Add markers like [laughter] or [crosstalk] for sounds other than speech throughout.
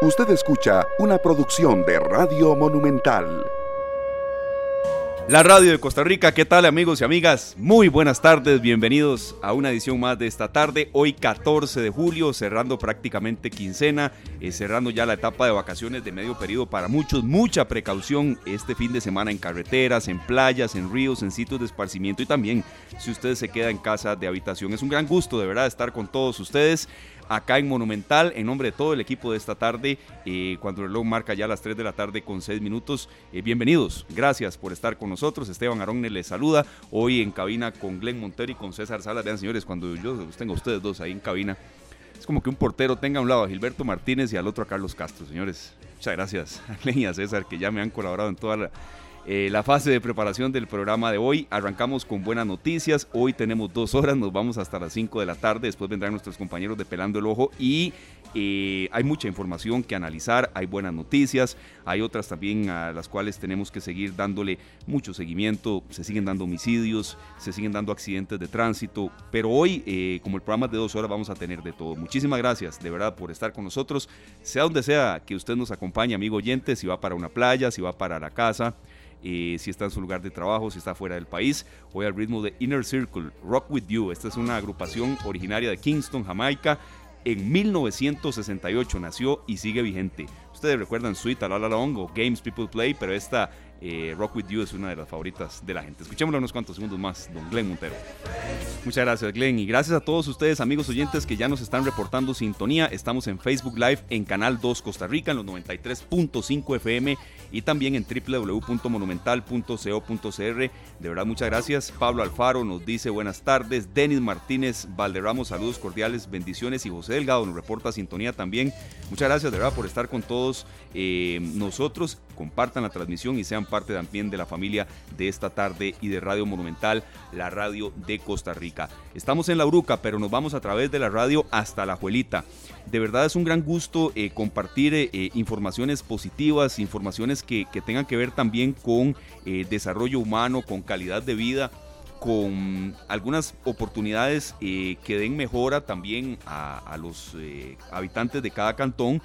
Usted escucha una producción de Radio Monumental. La radio de Costa Rica, ¿qué tal amigos y amigas? Muy buenas tardes, bienvenidos a una edición más de esta tarde, hoy 14 de julio, cerrando prácticamente quincena, eh, cerrando ya la etapa de vacaciones de medio periodo para muchos, mucha precaución este fin de semana en carreteras, en playas, en ríos, en sitios de esparcimiento y también si usted se queda en casa de habitación. Es un gran gusto de verdad estar con todos ustedes acá en Monumental, en nombre de todo el equipo de esta tarde, eh, cuando el reloj marca ya las 3 de la tarde con 6 minutos. Eh, bienvenidos, gracias por estar con nosotros. Esteban Aronne les saluda, hoy en cabina con Glenn Montero y con César Salas. Vean, señores, cuando yo tengo a ustedes dos ahí en cabina, es como que un portero tenga a un lado a Gilberto Martínez y al otro a Carlos Castro, señores. Muchas gracias a [laughs] Glenn y a César que ya me han colaborado en toda la eh, la fase de preparación del programa de hoy. Arrancamos con buenas noticias. Hoy tenemos dos horas, nos vamos hasta las 5 de la tarde. Después vendrán nuestros compañeros de Pelando el Ojo y eh, hay mucha información que analizar. Hay buenas noticias, hay otras también a las cuales tenemos que seguir dándole mucho seguimiento. Se siguen dando homicidios, se siguen dando accidentes de tránsito. Pero hoy, eh, como el programa es de dos horas, vamos a tener de todo. Muchísimas gracias de verdad por estar con nosotros. Sea donde sea que usted nos acompañe, amigo oyente, si va para una playa, si va para la casa si está en su lugar de trabajo, si está fuera del país. Hoy al ritmo de Inner Circle, Rock With You. Esta es una agrupación originaria de Kingston, Jamaica. En 1968 nació y sigue vigente. Ustedes recuerdan Sweet, La La Long o Games People Play, pero esta eh, Rock With You es una de las favoritas de la gente. Escuchémoslo unos cuantos segundos más, don Glenn Montero. Muchas gracias, Glenn. Y gracias a todos ustedes, amigos oyentes, que ya nos están reportando sintonía. Estamos en Facebook Live en Canal 2 Costa Rica, en los 93.5 FM y también en www.monumental.co.cr. De verdad, muchas gracias. Pablo Alfaro nos dice buenas tardes. Denis Martínez Valderramos, saludos cordiales, bendiciones. Y José Delgado nos reporta sintonía también. Muchas gracias, de verdad, por estar con todos eh, nosotros. Compartan la transmisión y sean parte también de la familia de esta tarde y de Radio Monumental, la radio de Costa Rica. Estamos en La Uruca, pero nos vamos a través de la radio hasta La Juelita. De verdad es un gran gusto eh, compartir eh, eh, informaciones positivas, informaciones que, tengan que ver también con desarrollo humano, con calidad de vida con algunas oportunidades que den mejora también a, a los habitantes de cada cantón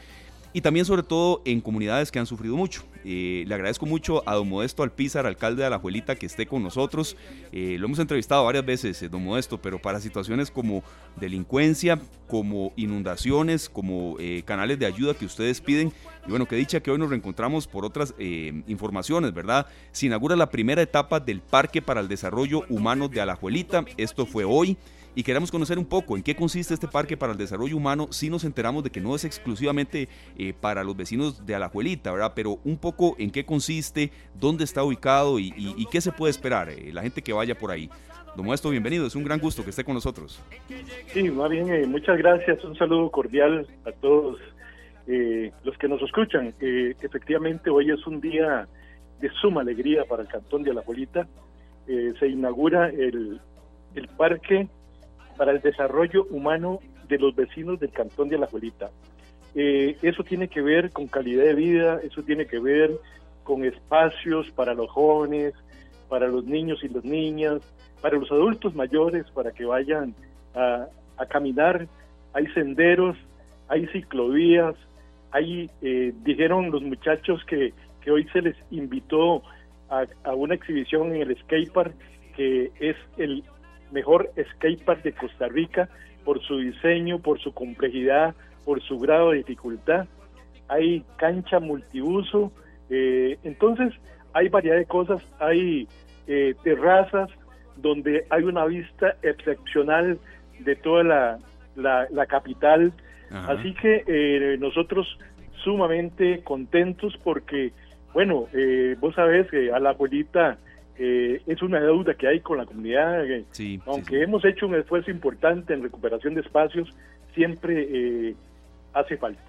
y también sobre todo en comunidades que han sufrido mucho. Eh, le agradezco mucho a don Modesto Alpizar, alcalde de Alajuelita, que esté con nosotros. Eh, lo hemos entrevistado varias veces, eh, don Modesto, pero para situaciones como delincuencia, como inundaciones, como canales de ayuda que ustedes piden. Y bueno, que dicha que hoy nos reencontramos por otras informaciones, ¿verdad? Se inaugura la primera etapa del Parque para el Desarrollo Humano de Alajuelita. Esto fue hoy y queremos conocer un poco en qué consiste este parque para el desarrollo humano. Si nos enteramos de que no es exclusivamente eh, para los vecinos de Alajuelita, ¿verdad? Pero un poco en qué consiste, dónde está ubicado y, qué se puede esperar, eh, la gente que vaya por ahí. Don Modesto, bienvenido, es un gran gusto que esté con nosotros. Sí, más bien, eh, muchas gracias, un saludo cordial a todos los que nos escuchan. efectivamente, hoy es un día de suma alegría para el Cantón de Alajuelita. se inaugura el, el Parque para el desarrollo humano de los vecinos del Cantón de Alajuelita. Eh, eso tiene que ver con calidad de vida, eso tiene que ver con espacios para los jóvenes, para los niños y las niñas, para los adultos mayores, para que vayan a, caminar. Hay senderos, hay ciclovías, hay, eh, dijeron los muchachos que, que hoy se les invitó a, a, una exhibición en el skatepark que es el mejor skatepark de Costa Rica por su diseño, por su complejidad, por su grado de dificultad. Hay cancha multiuso, eh, entonces hay variedad de cosas, hay eh, terrazas donde hay una vista excepcional de toda la, la, capital. Así que eh, nosotros sumamente contentos porque, bueno, vos sabés que a la abuelita eh, es una deuda que hay con la comunidad. Eh, aunque hemos hecho un esfuerzo importante en recuperación de espacios, siempre eh, hace falta.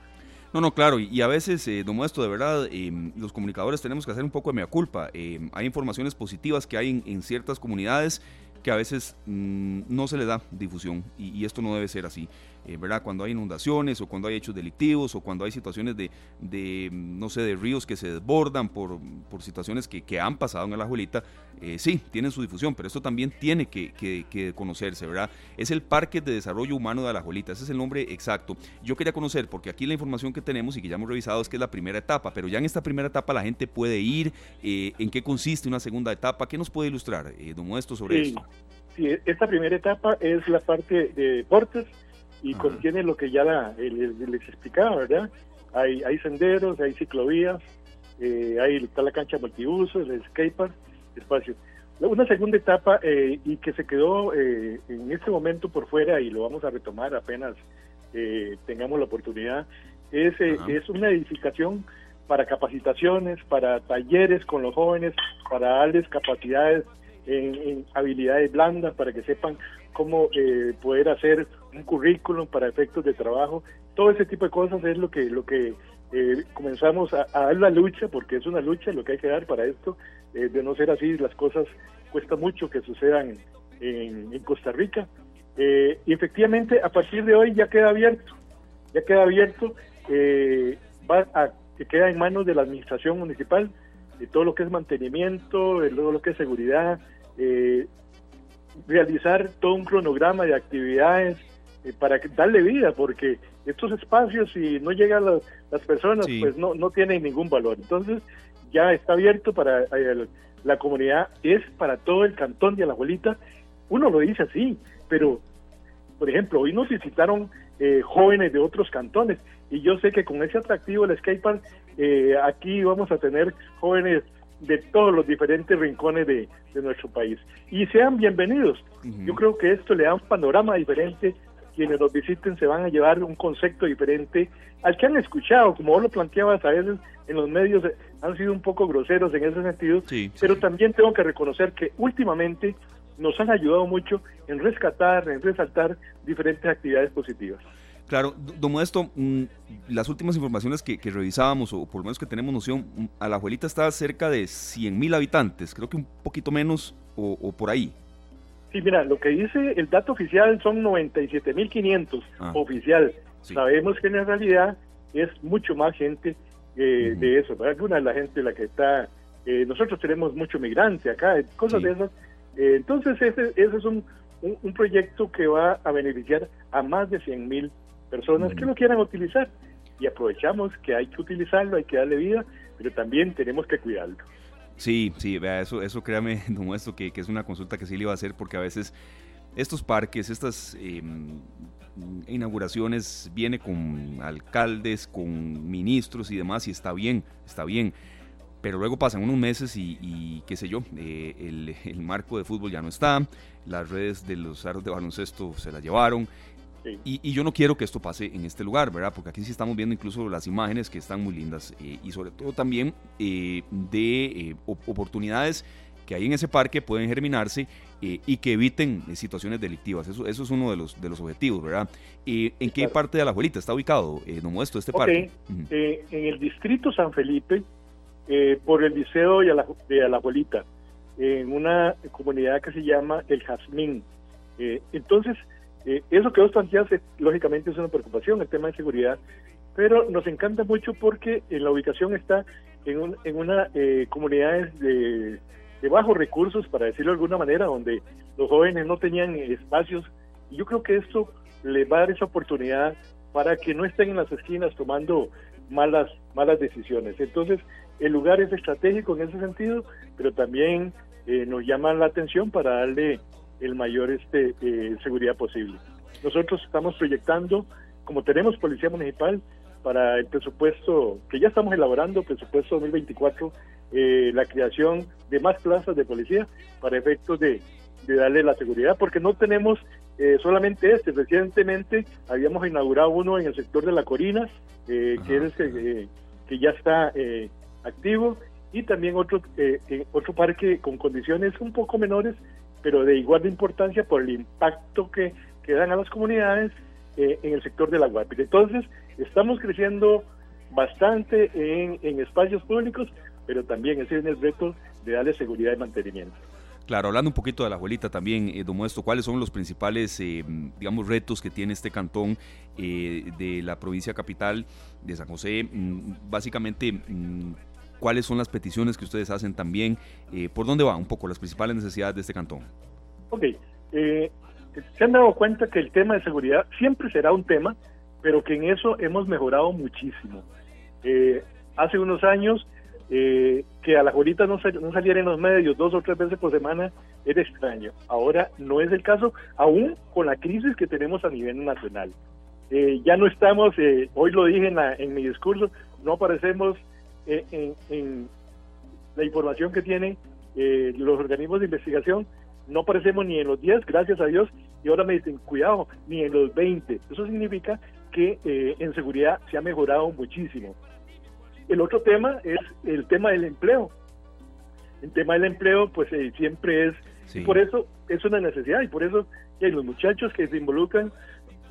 No, no, claro, y, a veces, eh, don de verdad, los comunicadores tenemos que hacer un poco de mea culpa. hay informaciones positivas que hay en, ciertas comunidades que a veces mm, no se le da difusión y, esto no debe ser así. eh, ¿verdad? Cuando hay inundaciones o cuando hay hechos delictivos o cuando hay situaciones de, de no sé, de ríos que se desbordan por, por situaciones que, han pasado en la abuelita, eh, sí, tienen su difusión, pero esto también tiene que, que, conocerse, ¿verdad? Es el Parque de Desarrollo Humano de Alajuelita, ese es el nombre exacto. Yo quería conocer, porque aquí la información que tenemos y que ya hemos revisado es que es la primera etapa, pero ya en esta primera etapa la gente puede ir, eh, ¿en qué consiste una segunda etapa? ¿Qué nos puede ilustrar, eh, don Muesto, sobre esto? Sí, esta primera etapa es la parte de deportes y contiene lo que ya les explicaba, ¿verdad? Hay, hay senderos, hay ciclovías, eh, ahí está la cancha multiuso, el skatepark, espacio. Una segunda etapa eh, y que se quedó eh, en este momento por fuera y lo vamos a retomar apenas eh, tengamos la oportunidad, es, es una edificación para capacitaciones, para talleres con los jóvenes, para darles capacidades en, habilidades blandas, para que sepan cómo poder hacer un currículum para efectos de trabajo. Todo ese tipo de cosas es lo que, lo que eh, comenzamos a, dar la lucha, porque es una lucha lo que hay que dar para esto, eh, de no ser así, las cosas cuesta mucho que sucedan en, Costa Rica. Eh, y efectivamente, a partir de hoy ya queda abierto, ya queda abierto, va a, que queda en manos de la administración municipal, de todo lo que es mantenimiento, de todo lo que es seguridad, realizar todo un cronograma de actividades para darle vida, porque estos espacios, si no llegan las, personas, pues no, no tienen ningún valor. Entonces, ya está abierto para la comunidad, es para todo el cantón de Alajuelita. Uno lo dice así, pero, por ejemplo, hoy nos visitaron eh, jóvenes de otros cantones y yo sé que con ese atractivo el skatepark, eh, aquí vamos a tener jóvenes de todos los diferentes rincones de, nuestro país. Y sean bienvenidos. Yo creo que esto le da un panorama diferente quienes nos visiten se van a llevar un concepto diferente al que han escuchado, como vos lo planteabas a veces en los medios eh, han sido un poco groseros en ese sentido, pero también tengo que reconocer que últimamente nos han ayudado mucho en rescatar, en resaltar diferentes actividades positivas. Claro, don Modesto, mm, las últimas informaciones que, revisábamos, o por lo menos que tenemos noción, mm, a la abuelita está cerca de 100 mil habitantes, creo que un poquito menos o por ahí. Sí, mira, lo que dice el dato oficial son 97.500 ah. oficial. Sabemos que en realidad es mucho más gente eh, de eso, ¿verdad? Una de la gente la que está, eh, nosotros tenemos mucho migrante acá, cosas de esas. Eh, entonces ese, ese es un, un, proyecto que va a beneficiar a más de 100.000 personas que lo quieran utilizar. Y aprovechamos que hay que utilizarlo, hay que darle vida, pero también tenemos que cuidarlo. Sí, sí, vea, eso, eso créame, [laughs] no esto que, que, es una consulta que sí le iba a hacer porque a veces estos parques, estas em, inauguraciones viene con alcaldes, con ministros y demás y está bien, está bien. Pero luego pasan unos meses y, qué sé yo, eh, el, el, marco de fútbol ya no está, las redes de los aros de baloncesto se las llevaron y, yo no quiero que esto pase en este lugar, ¿verdad? Porque aquí sí estamos viendo incluso las imágenes que están muy lindas eh, y sobre todo también eh, de eh, oportunidades que hay en ese parque pueden germinarse y que eviten situaciones delictivas. Eso, eso es uno de los, de los objetivos, ¿verdad? ¿En qué parte de la abuelita está ubicado, eh, don Modesto, este parque? en el distrito San Felipe, por el liceo de la, de la abuelita, en una comunidad que se llama El Jazmín. entonces, eh, eso que vos planteas, lógicamente, es una preocupación, el tema de seguridad, pero nos encanta mucho porque la ubicación está en, un, en una eh, comunidad de, bajos recursos, para decirlo de alguna manera, donde los jóvenes no tenían espacios. Yo creo que esto les va a dar esa oportunidad para que no estén en las esquinas tomando malas, malas decisiones. Entonces, el lugar es estratégico en ese sentido, pero también eh, nos llama la atención para darle el mayor este, eh, seguridad posible. Nosotros estamos proyectando, como tenemos policía municipal, para el presupuesto que ya estamos elaborando, presupuesto 2024, eh, la creación de más plazas de policía para efectos de, darle la seguridad, porque no tenemos eh, solamente este. Recientemente habíamos inaugurado uno en el sector de la Corinas, que, es, que ya está activo, y también otro, otro parque con condiciones un poco menores, pero de igual de importancia por el impacto que, que dan a las comunidades eh, en el sector de la Guapira. Entonces, estamos creciendo bastante en, en espacios públicos, pero también es el reto de darle seguridad y mantenimiento. Claro, hablando un poquito de la abuelita también, eh, don Modesto, ¿cuáles son los principales, eh, digamos, retos que tiene este cantón eh, de la provincia capital de San José? Mm, básicamente, mm, ¿cuáles son las peticiones que ustedes hacen también? Eh, ¿Por dónde van un poco las principales necesidades de este cantón? Ok, eh, se han dado cuenta que el tema de seguridad siempre será un tema, pero que en eso hemos mejorado muchísimo. Eh, hace unos años eh, que a la abuelita no, sal- no saliera en los medios dos o tres veces por semana era extraño. Ahora no es el caso, aún con la crisis que tenemos a nivel nacional. Eh, ya no estamos, eh, hoy lo dije en, la- en mi discurso, no aparecemos en, en la información que tienen eh, los organismos de investigación, no aparecemos ni en los 10, gracias a Dios, y ahora me dicen, cuidado, ni en los 20. Eso significa que eh, en seguridad se ha mejorado muchísimo. El otro tema es el tema del empleo. El tema del empleo, pues eh, siempre es, Sí. por eso es una necesidad, y por eso que los muchachos que se involucran,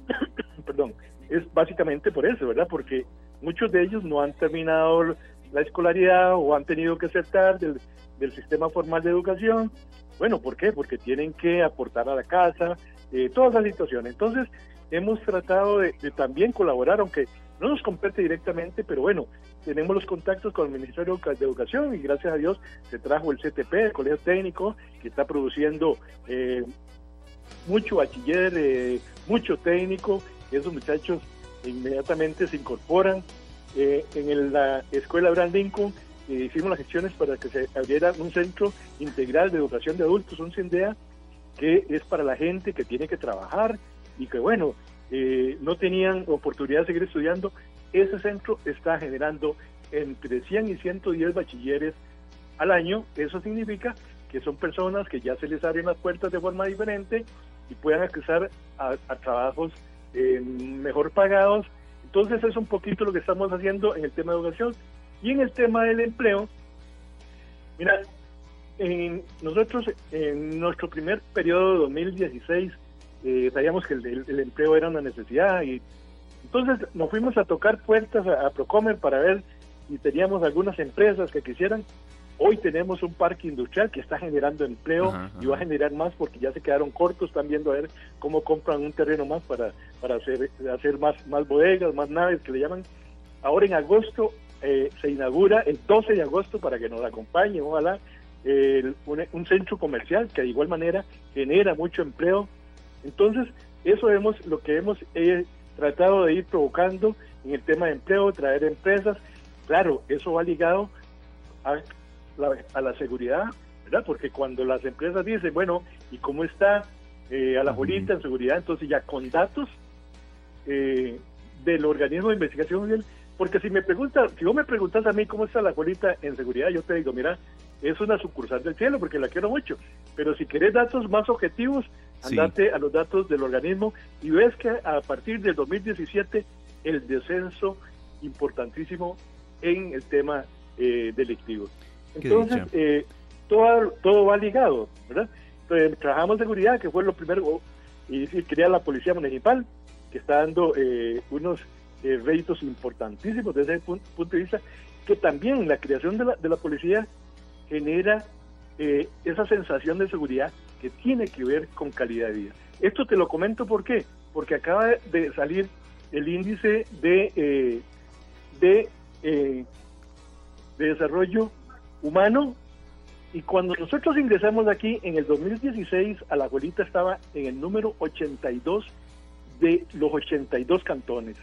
[coughs] perdón, es básicamente por eso, ¿verdad? Porque muchos de ellos no han terminado la escolaridad o han tenido que aceptar del, del sistema formal de educación. Bueno, ¿por qué? Porque tienen que aportar a la casa, eh, toda esa situación. Entonces, hemos tratado de, también colaborar, aunque no nos compete directamente, pero bueno, tenemos los contactos con el Ministerio de Educación y gracias a Dios se trajo el CTP, el Colegio Técnico, que está produciendo eh, mucho bachiller, eh, mucho técnico, esos muchachos inmediatamente se incorporan. Eh, en la escuela Abraham Lincoln hicimos las gestiones para que se abriera un centro integral de educación de adultos, un CINDEA, que es para la gente que tiene que trabajar y que, bueno, eh, no tenían oportunidad de seguir estudiando. Ese centro está generando entre 100 y 110 bachilleres al año. Eso significa que son personas que ya se les abren las puertas de forma diferente y puedan acceder a, a trabajos eh, mejor pagados. Entonces es un poquito lo que estamos haciendo en el tema de educación y en el tema del empleo. Mira, en nosotros en nuestro primer periodo de 2016 eh, sabíamos que el, el- el empleo era una necesidad y entonces nos fuimos a tocar puertas a, a Procomer para ver si teníamos algunas empresas que quisieran. Hoy tenemos un parque industrial que está generando empleo Ajá, y va a generar más porque ya se quedaron cortos, están viendo a ver cómo compran un terreno más para, para hacer, hacer más, más bodegas, más naves que le llaman. Ahora en agosto eh, se inaugura, el 12 de agosto, para que nos acompañe, ojalá, el- un, un centro comercial que de igual manera genera mucho empleo. Entonces, eso hemos, lo que hemos eh, tratado de ir provocando en el tema de empleo, traer empresas. Claro, eso va ligado a la, a la seguridad, ¿verdad? Porque cuando las empresas dicen, bueno, ¿y cómo está eh, a la bolita en seguridad? Entonces ya con datos eh, del organismo de investigación porque si me preguntas, si vos me preguntas a mí cómo está la bolita en seguridad, yo te digo, mira, es una sucursal del cielo porque la quiero mucho, pero si querés datos más objetivos, Sí. andate a los datos del organismo y ves que a partir del 2017 el descenso importantísimo en el tema eh, delictivo. Entonces, eh, todo, todo va ligado, ¿verdad? Entonces, trabajamos seguridad, que fue lo primero, y sí, crea la policía municipal, que está dando eh, unos eh, réditos importantísimos desde ese pun- punto de vista, que también la creación de la, de la policía genera eh, esa sensación de seguridad que tiene que ver con calidad de vida. Esto te lo comento ¿por qué? Porque acaba de salir el índice de, eh, de, eh, de desarrollo humano y cuando nosotros ingresamos aquí en el 2016 a la abuelita estaba en el número 82 de los 82 cantones.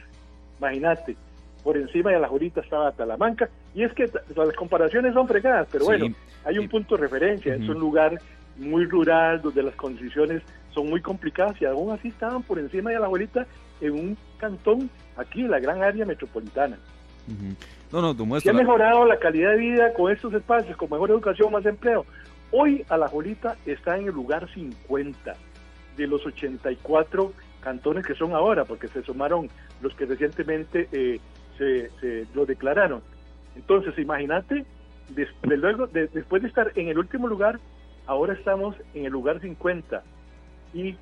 Imagínate, por encima de la abuelita estaba Talamanca y es que las comparaciones son fregadas, pero Sí. bueno, hay un punto de referencia, es un lugar muy rural donde las condiciones son muy complicadas y aún así estaban por encima de la abuelita en un cantón aquí en la gran área metropolitana. Ujú. No, no, Se Modesto, ha mejorado la calidad de vida con estos espacios, con mejor educación, más empleo. Hoy Alajuelita está en el lugar 50 de los 84 cantones que son ahora, porque se sumaron los que recientemente eh, se, se lo declararon. Entonces, imagínate, des- de luego, de- después de estar en el último lugar, ahora estamos en el lugar 50. Y,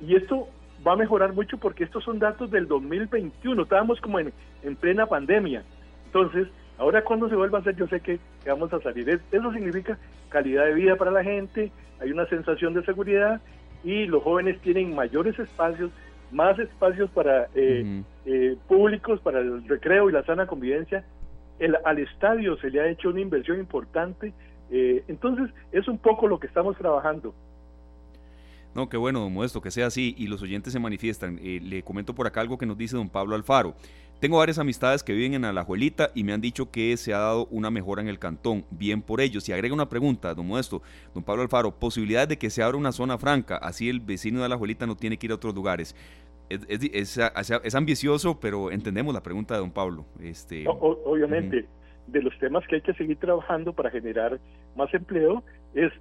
y esto va a mejorar mucho porque estos son datos del 2021, estábamos como en, en plena pandemia. Entonces, Ahora cuando se vuelva a hacer, yo sé que, vamos a salir. eso significa calidad de vida para la gente, hay una sensación de seguridad y los jóvenes tienen mayores espacios, más espacios para eh, eh, públicos, para el recreo y la sana convivencia. El, al estadio se le ha hecho una inversión importante. Eh, entonces, es un poco lo que estamos trabajando. No, qué bueno, Modesto, que sea así y los oyentes se manifiestan. le comento por acá algo que nos dice don Pablo Alfaro. Tengo varias amistades que viven en Alajuelita y me han dicho que se ha dado una mejora en el cantón. Bien por ellos. Y agrega una pregunta, don Modesto, don Pablo Alfaro, posibilidades de que se abra una zona franca, así el vecino de Alajuelita no tiene que ir a otros lugares. Es, ambicioso, pero entendemos la pregunta de don Pablo. Este, obviamente, de los temas que hay que seguir trabajando para generar más empleo es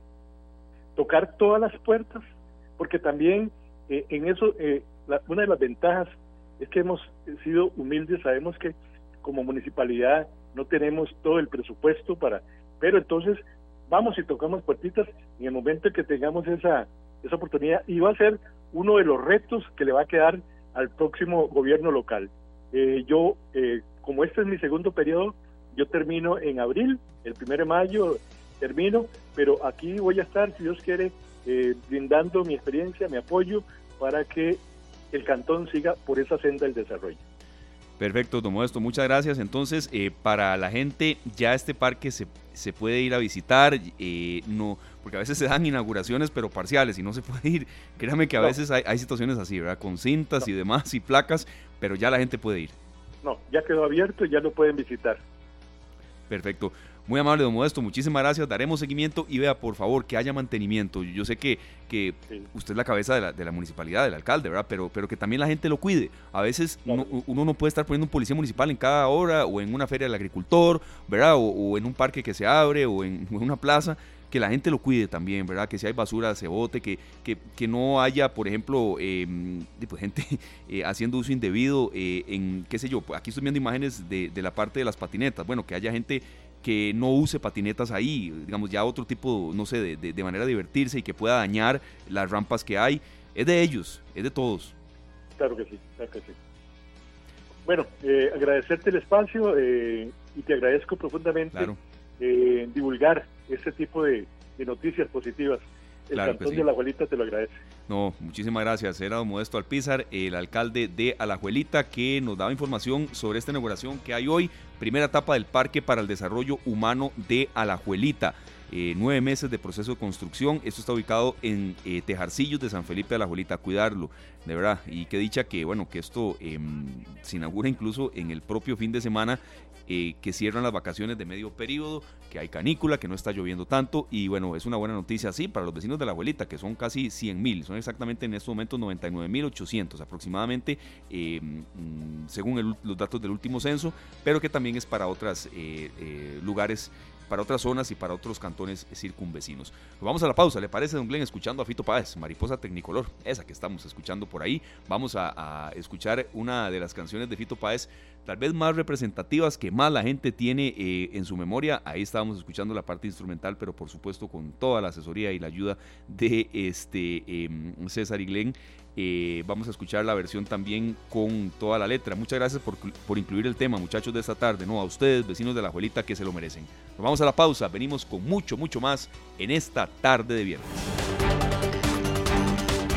tocar todas las puertas, porque también eh, en eso, eh, una de las ventajas es que hemos sido humildes, sabemos que como municipalidad no tenemos todo el presupuesto para, pero entonces vamos y tocamos puertitas en el momento que tengamos esa, esa oportunidad y va a ser uno de los retos que le va a quedar al próximo gobierno local. Eh, yo, eh, como este es mi segundo periodo, yo termino en abril, el primero de mayo termino, pero aquí voy a estar, si Dios quiere, eh, brindando mi experiencia, mi apoyo para que el cantón siga por esa senda del desarrollo. Perfecto, don Modesto, muchas gracias. Entonces, eh, para la gente, ya este parque se, se puede ir a visitar, eh, no, porque a veces se dan inauguraciones, pero parciales, y no se puede ir. Créame que a veces hay, hay, situaciones así, ¿verdad? Con cintas y demás y placas, pero ya la gente puede ir. No, ya quedó abierto y ya lo pueden visitar. Perfecto. Muy amable, don Modesto, muchísimas gracias. Daremos seguimiento y vea, por favor, que haya mantenimiento. Yo sé que, que usted es la cabeza de la, de la, municipalidad, del alcalde, ¿verdad? Pero, pero que también la gente lo cuide. A veces uno, no puede estar poniendo un policía municipal en cada hora o en una feria del agricultor, ¿verdad? O, en un parque que se abre [laughs] o en, una plaza que la gente lo cuide también, ¿verdad? Que si hay basura se bote, que, que, que no haya, por ejemplo, em, pues, gente [laughs] eh, haciendo uso indebido eh, en, qué sé yo, aquí estoy viendo imágenes de, de, la parte de las patinetas, bueno, que haya gente que no use patinetas ahí, digamos ya otro tipo, no sé, de, manera de divertirse y que pueda dañar las rampas que hay, es de ellos, es de todos. Claro que sí, claro que sí. Bueno, eh, agradecerte el espacio eh, y te agradezco profundamente eh, divulgar ese tipo de noticias positivas el cantón de Alajuelita te lo agradece. No, muchísimas gracias. Era don Modesto Alpizar, el alcalde de Alajuelita, que nos daba información sobre esta inauguración que hay hoy, primera etapa del Parque para el Desarrollo Humano de Alajuelita. Eh, nueve meses de proceso de construcción. Esto está ubicado en eh, Tejarcillos de San Felipe de la Juelita. Cuidarlo, de verdad. Y qué dicha que, bueno, que esto em, se inaugura incluso en el propio fin de semana eh, que cierran las vacaciones de medio periodo, que hay canícula, que no está lloviendo tanto y bueno, es una buena noticia así para los vecinos de la abuelita, que son casi 100 mil, son exactamente en estos momentos 99 mil 800 aproximadamente, mm, según los datos del último censo, pero que también es para otros lugares para otras zonas y para otros cantones circunvecinos. vamos a la pausa, ¿le parece, don Glenn, escuchando a Fito Páez, Mariposa Tecnicolor, esa que estamos escuchando por ahí? Vamos a, escuchar una de las canciones de Fito Páez, tal vez más representativas que más la gente tiene eh, en su memoria. Ahí estábamos escuchando la parte instrumental, pero por supuesto con toda la asesoría y la ayuda de este em, César y Glenn. Eh, vamos a escuchar la versión también con toda la letra. Muchas gracias por, por, incluir el tema, muchachos de esta tarde. No, a ustedes, vecinos de la abuelita, que se lo merecen. Nos vamos a la pausa. Venimos con mucho, mucho más en esta tarde de viernes.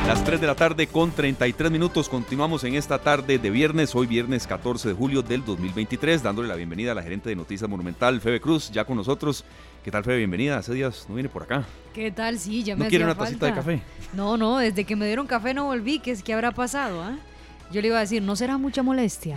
Las 3 de la tarde con 33 minutos. Continuamos en esta tarde de viernes, hoy viernes 14 de julio del 2023, dándole la bienvenida a la gerente de Noticias Monumental, Febe Cruz, ya con nosotros. ¿Qué tal, Febe? Bienvenida. Hace días no viene por acá. ¿Qué tal? Sí, ya me ¿No quiere una tacita de café? No, no, desde que me dieron café no volví. ¿Qué, es, qué habrá pasado? Ah? Yo le iba a decir, ¿no será mucha molestia?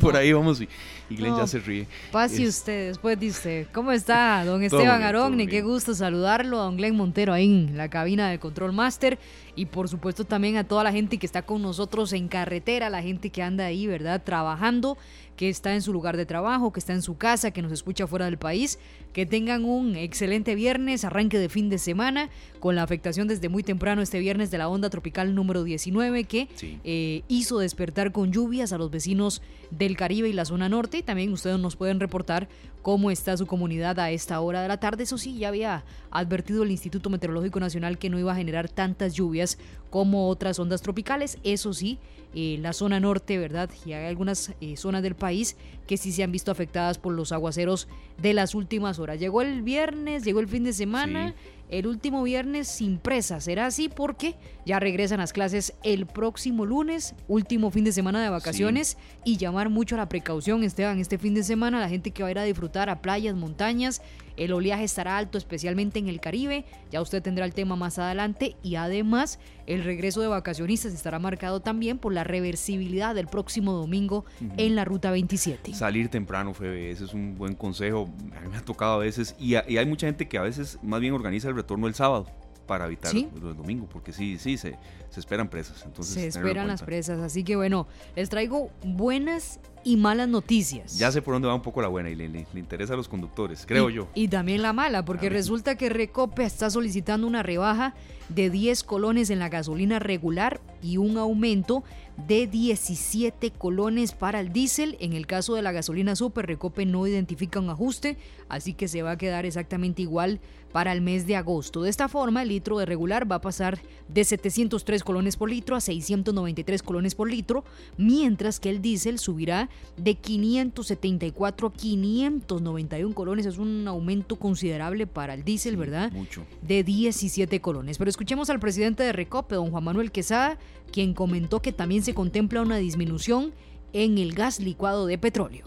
Por ahí vamos y, Glenn ya se ríe. Pase usted, después dice, ¿cómo está don Esteban Arón? Qué gusto saludarlo, a don Glenn Montero ahí en la cabina del Control Master y por supuesto también a toda la gente que está con nosotros en carretera, la gente que anda ahí, ¿verdad? Trabajando que está en su lugar de trabajo, que está en su casa, que nos escucha fuera del país. Que tengan un excelente viernes, arranque de fin de semana, con la afectación desde muy temprano este viernes de la onda tropical número 19 que eh, hizo despertar con lluvias a los vecinos del Caribe y la zona norte. Y también ustedes nos pueden reportar cómo está su comunidad a esta hora de la tarde. Eso sí, ya había advertido el Instituto Meteorológico Nacional que no iba a generar tantas lluvias como otras ondas tropicales. Eso sí, eh, la zona norte, ¿verdad? Y hay algunas eh, zonas del país que sí se han visto afectadas por los aguaceros de las últimas horas. Llegó el viernes, llegó el fin de semana el último viernes sin presa. Será así porque ya regresan las clases el próximo lunes, último fin de semana de vacaciones y llamar mucho a la precaución, Esteban, este fin de semana, la gente que va a ir a disfrutar a playas, montañas, el oleaje estará alto, especialmente en el Caribe. Ya usted tendrá el tema más adelante. Y además, el regreso de vacacionistas estará marcado también por la reversibilidad del próximo domingo en la ruta 27. Salir temprano, Febe, ese es un buen consejo. A mí me ha tocado a veces. Y, y hay mucha gente que a veces más bien organiza el retorno el sábado para evitar el domingo, porque sí, sí, se, se esperan presas. Entonces, se esperan las presas, así que bueno, les traigo buenas y malas noticias. Ya sé por dónde va un poco la buena y le, interesa a los conductores, creo yo. Y también la mala, porque resulta que Recope está solicitando una rebaja de 10 colones en la gasolina regular y un aumento de 17 colones para el diésel. En el caso de la gasolina super, Recope no identifica un ajuste, así que se va a quedar exactamente igual para el mes de agosto. De esta forma, el litro de regular va a pasar de 703 colones por litro a 693 colones por litro, mientras que el diésel subirá de 574 a 591 colones. Es un aumento considerable para el diésel, ¿verdad? Mucho. De 17 colones. Pero escuchemos al presidente de Recope, don Juan Manuel Quesada, quien comentó que también se contempla una disminución en el gas licuado de petróleo.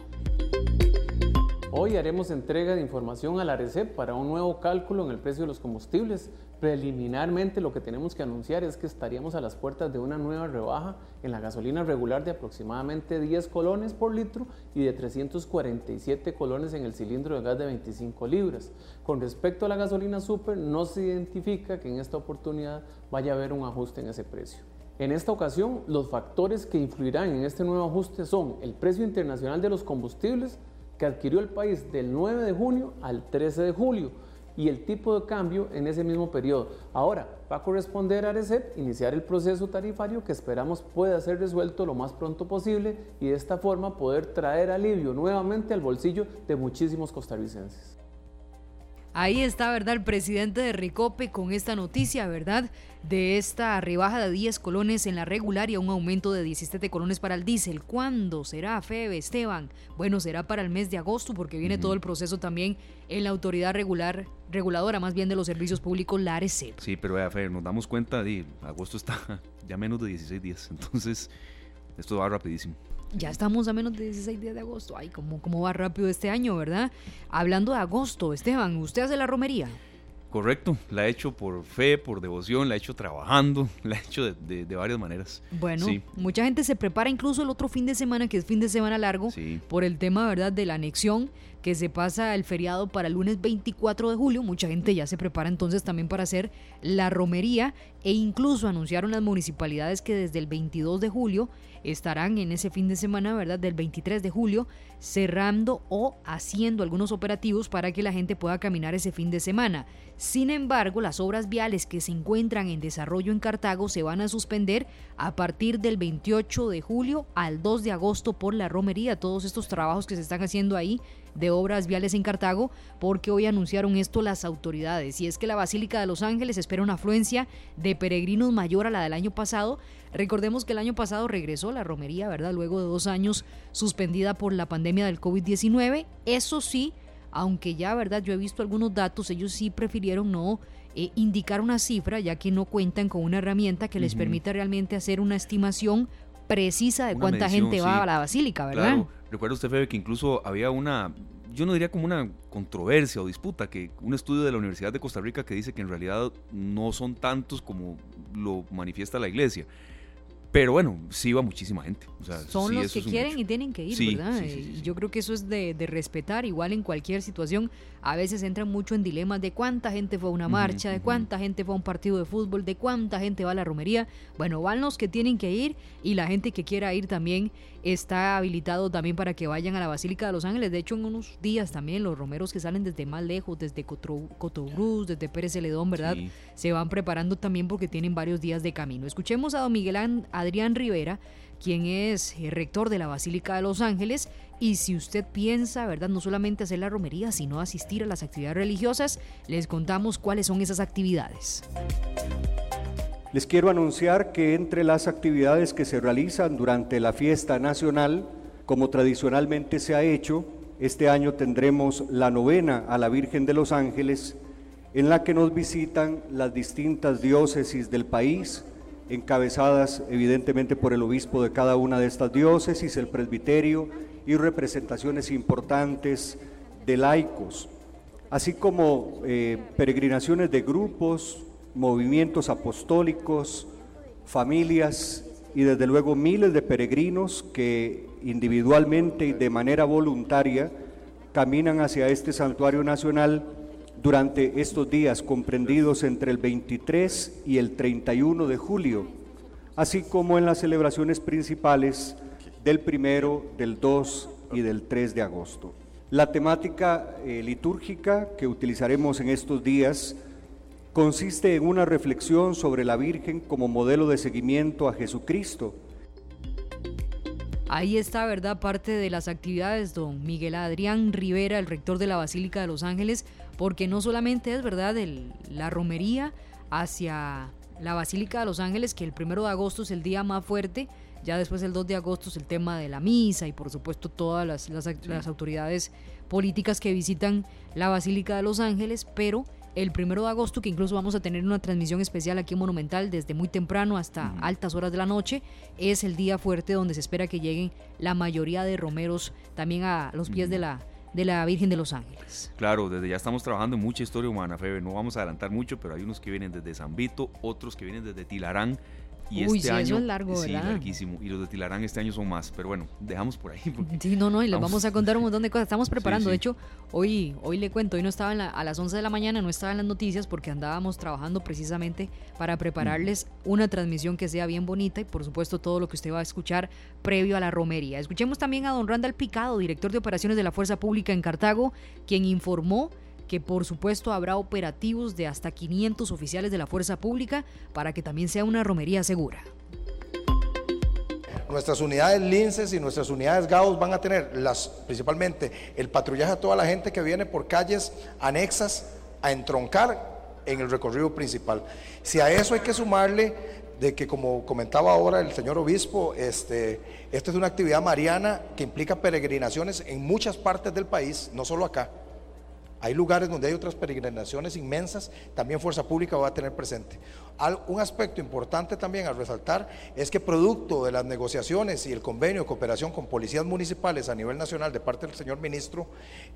Hoy haremos entrega de información a la RECEP para un nuevo cálculo en el precio de los combustibles. Preliminarmente lo que tenemos que anunciar es que estaríamos a las puertas de una nueva rebaja en la gasolina regular de aproximadamente 10 colones por litro y de 347 colones en el cilindro de gas de 25 libras. Con respecto a la gasolina super, no se identifica que en esta oportunidad vaya a haber un ajuste en ese precio. En esta ocasión, los factores que influirán en este nuevo ajuste son el precio internacional de los combustibles, que adquirió el país del 9 de junio al 13 de julio y el tipo de cambio en ese mismo periodo. Ahora, va a corresponder a RECEP iniciar el proceso tarifario que esperamos pueda ser resuelto lo más pronto posible y de esta forma poder traer alivio nuevamente al bolsillo de muchísimos costarricenses. Ahí está, ¿verdad? El presidente de Ricope con esta noticia, ¿verdad? De esta rebaja de 10 colones en la regular y un aumento de 17 colones para el diésel. ¿Cuándo será, Febe, Esteban? Bueno, será para el mes de agosto porque viene todo el proceso también en la autoridad regular, reguladora más bien de los servicios públicos, la ARECEP. Sí, pero vea, Febe, nos damos cuenta de agosto está [laughs] ya menos de 16 días, entonces esto va rapidísimo. Ya estamos a menos de 16 días de agosto. Ay, cómo, cómo va rápido este año, ¿verdad? Hablando de agosto, Esteban, ¿usted hace la romería? Correcto, la he hecho por fe, por devoción, la he hecho trabajando, [laughs] la he hecho de, varias maneras. Bueno, mucha gente se prepara incluso el otro fin de semana, que es fin de semana largo, por el tema, ¿verdad?, de la anexión, que se pasa el feriado para el lunes 24 de julio. Mucha gente ya se prepara entonces también para hacer la romería e incluso anunciaron las municipalidades que desde el 22 de julio estarán en ese fin de semana, ¿verdad? Del 23 de julio, cerrando o haciendo algunos operativos para que la gente pueda caminar ese fin de semana. Sin embargo, las obras viales que se encuentran en desarrollo en Cartago se van a suspender a partir del 28 de julio al 2 de agosto por la romería. Todos estos trabajos que se están haciendo ahí de obras viales en Cartago, porque hoy anunciaron esto las autoridades. Y es que la Basílica de Los Ángeles espera una afluencia de peregrinos mayor a la del año pasado. Recordemos que el año pasado regresó la romería, ¿verdad? Luego de dos años suspendida por la pandemia del COVID-19. Eso sí, aunque ya, ¿verdad? Yo he visto algunos datos, ellos sí prefirieron no eh, indicar una cifra, ya que no cuentan con una herramienta que les permita realmente hacer una estimación precisa de cuánta gente va a la basílica, ¿verdad? Claro. Recuerda usted, Febe, que incluso había una, yo no diría como una controversia o disputa, que un estudio de la Universidad de Costa Rica que dice que en realidad no son tantos como lo manifiesta la iglesia. Pero bueno, sí va muchísima gente. Son los que quieren y tienen que ir, ¿verdad? y yo creo que eso es de, respetar, igual en cualquier situación. A veces entran mucho en dilemas de cuánta gente fue a una marcha, de cuánta gente fue a un partido de fútbol, de cuánta gente va a la romería. Bueno, van los que tienen que ir y la gente que quiera ir también está habilitado también para que vayan a la Basílica de Los Ángeles. De hecho, en unos días también los romeros que salen desde más lejos, desde Cotobruz, desde Pérez Celedón, ¿verdad? Se van preparando también porque tienen varios días de camino. Escuchemos a don Miguel Adrián Rivera, quien es el rector de la Basílica de Los Ángeles. Y si usted piensa, ¿verdad? No solamente hacer la romería, sino asistir a las actividades religiosas, les contamos cuáles son esas actividades. Les quiero anunciar que entre las actividades que se realizan durante la fiesta nacional, como tradicionalmente se ha hecho, este año tendremos la novena a la Virgen de los Ángeles, en la que nos visitan las distintas diócesis del país, encabezadas evidentemente por el obispo de cada una de estas diócesis, el presbiterio y representaciones importantes de laicos, así como eh, peregrinaciones de grupos, movimientos apostólicos, familias y desde luego miles de peregrinos que individualmente y de manera voluntaria caminan hacia este santuario nacional durante estos días comprendidos entre el 23 y el 31 de julio, así como en las celebraciones principales del primero, del 2 y del 3 de agosto. La temática eh, litúrgica que utilizaremos en estos días consiste en una reflexión sobre la Virgen como modelo de seguimiento a Jesucristo. Ahí está, ¿verdad? Parte de las actividades, don Miguel Adrián Rivera, el rector de la Basílica de los Ángeles, porque no solamente es verdad la romería hacia la Basílica de los Ángeles, que el primero de agosto es el día más fuerte, ya después el 2 de agosto es el tema de la misa y por supuesto todas las, las autoridades políticas que visitan la Basílica de los Ángeles, pero el primero de agosto, que incluso vamos a tener una transmisión especial aquí en Monumental desde muy temprano hasta altas horas de la noche, es el día fuerte donde se espera que lleguen la mayoría de romeros también a los pies de la de la Virgen de los Ángeles. Claro, desde ya estamos trabajando en mucha historia humana, Febe. No vamos a adelantar mucho, pero hay unos que vienen desde San Vito, otros que vienen desde Tilarán, y Uy, este sí, año, eso es largo, sí, ¿verdad? larguísimo. Y los de Tilarán este año son más. Pero bueno, dejamos por ahí. [laughs] Sí, no, no, y les vamos- vamos a contar un montón de cosas. Estamos [laughs] preparando. sí. De hecho, hoy, hoy le cuento, hoy no estaba en la- a las 11 de la mañana, no estaba en las noticias porque andábamos trabajando precisamente para prepararles una transmisión que sea bien bonita y por supuesto todo lo que usted va a escuchar previo a la romería. Escuchemos también a don Randall Picado, director de operaciones de la Fuerza Pública en Cartago, quien informó que por supuesto habrá operativos de hasta 500 oficiales de la Fuerza Pública para que también sea una romería segura. Nuestras unidades linces y nuestras unidades GAUS van a tener las, principalmente el patrullaje a toda la gente que viene por calles anexas a entroncar en el recorrido principal. Si a eso hay que sumarle de que como comentaba ahora el señor obispo, este, esta es una actividad mariana que implica peregrinaciones en muchas partes del país, no solo acá. Hay lugares donde hay otras peregrinaciones inmensas, también Fuerza Pública va a tener presente. Un aspecto importante también a resaltar es que producto de las negociaciones y el convenio de cooperación con policías municipales a nivel nacional de parte del señor ministro,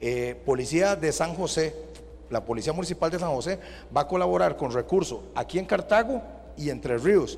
eh, Policía de San José, la Policía Municipal de San José va a colaborar con recursos aquí en Cartago y Entre Ríos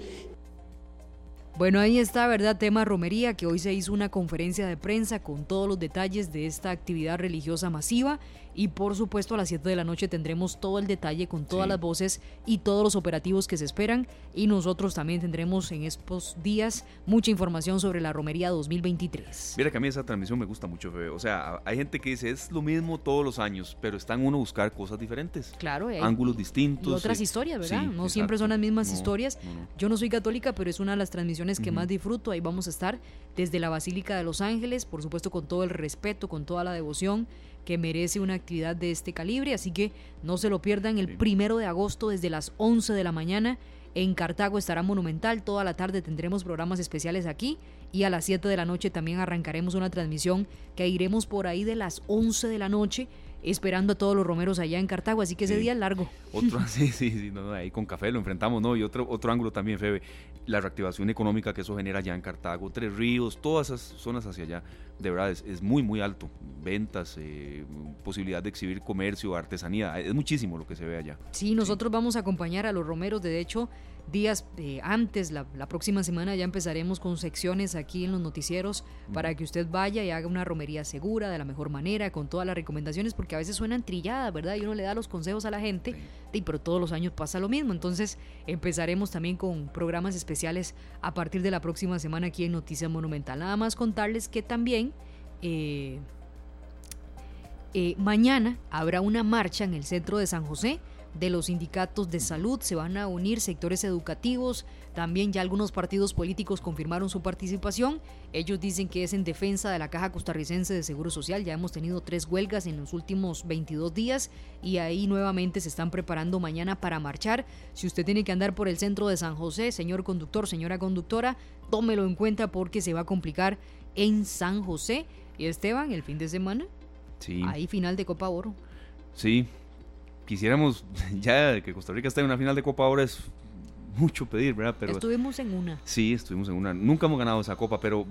Bueno, ahí está, ¿verdad? Tema romería, que hoy se hizo una conferencia de prensa con todos los detalles de esta actividad religiosa masiva y por supuesto a las 7 de la noche tendremos todo el detalle con todas Sí. las voces y todos los operativos que se esperan y nosotros también tendremos en estos días mucha información sobre la romería 2023. Mira que a mí esa transmisión me gusta mucho, Febe. O sea, hay gente que dice es lo mismo todos los años, pero están uno a buscar cosas diferentes. Claro, hay- Ángulos y distintos. otras eh, historias, ¿verdad? sí, no siempre exacto. son las mismas No, historias. no, no. Yo no soy católica, pero es una de las transmisiones que Ujú. más disfruto. Ahí vamos a estar desde la Basílica de Los Ángeles, por supuesto con todo el respeto, con toda la devoción que merece una actividad de este calibre. Así que no se lo pierdan el primero de agosto desde las 11 de la mañana. En Cartago estará Monumental, toda la tarde tendremos programas especiales aquí y a las 7 de la noche también arrancaremos una transmisión que iremos por ahí de las 11 de la noche esperando a todos los romeros allá en Cartago, así que ese Sí. día es largo. [laughs] Otro, [laughs] sí, sí, sí, no, no, ahí con café lo enfrentamos, ¿no? Y otro, otro ángulo también, Febe, la reactivación económica que eso genera allá en Cartago, Tres Ríos, todas esas zonas hacia allá, de verdad es, es muy, muy alto. Ventas, eh, posibilidad de exhibir comercio, artesanía, es muchísimo lo que se ve allá. Sí, nosotros vamos a acompañar a los romeros. De hecho, días eh, antes, la, la próxima semana ya empezaremos con secciones aquí en los noticieros para que usted vaya y haga una romería segura, de la mejor manera, con todas las recomendaciones, porque a veces suenan trilladas, ¿verdad? Y uno le da los consejos a la gente, y, pero todos los años pasa lo mismo. Entonces, empezaremos también con programas especiales a partir de la próxima semana aquí en Noticias Monumental. Nada más contarles que también... eh, eh, mañana habrá una marcha en el centro de San José de los sindicatos de salud, se van a unir sectores educativos, también ya algunos partidos políticos confirmaron su participación. Ellos dicen que es en defensa de la Caja Costarricense de Seguro Social. Ya hemos tenido tres huelgas en los últimos 22 días y ahí nuevamente se están preparando mañana para marchar. Si usted tiene que andar por el centro de San José, señor conductor, señora conductora, tómelo en cuenta porque se va a complicar en San José. Y Esteban, el fin de semana, Sí. ahí final de Copa Oro. Sí, quisiéramos [laughs] ya que Costa Rica esté en una final de Copa ahora es mucho pedir, ¿verdad? Pero Estuvimos en una. sí, estuvimos en una. Nunca hemos ganado esa Copa, pero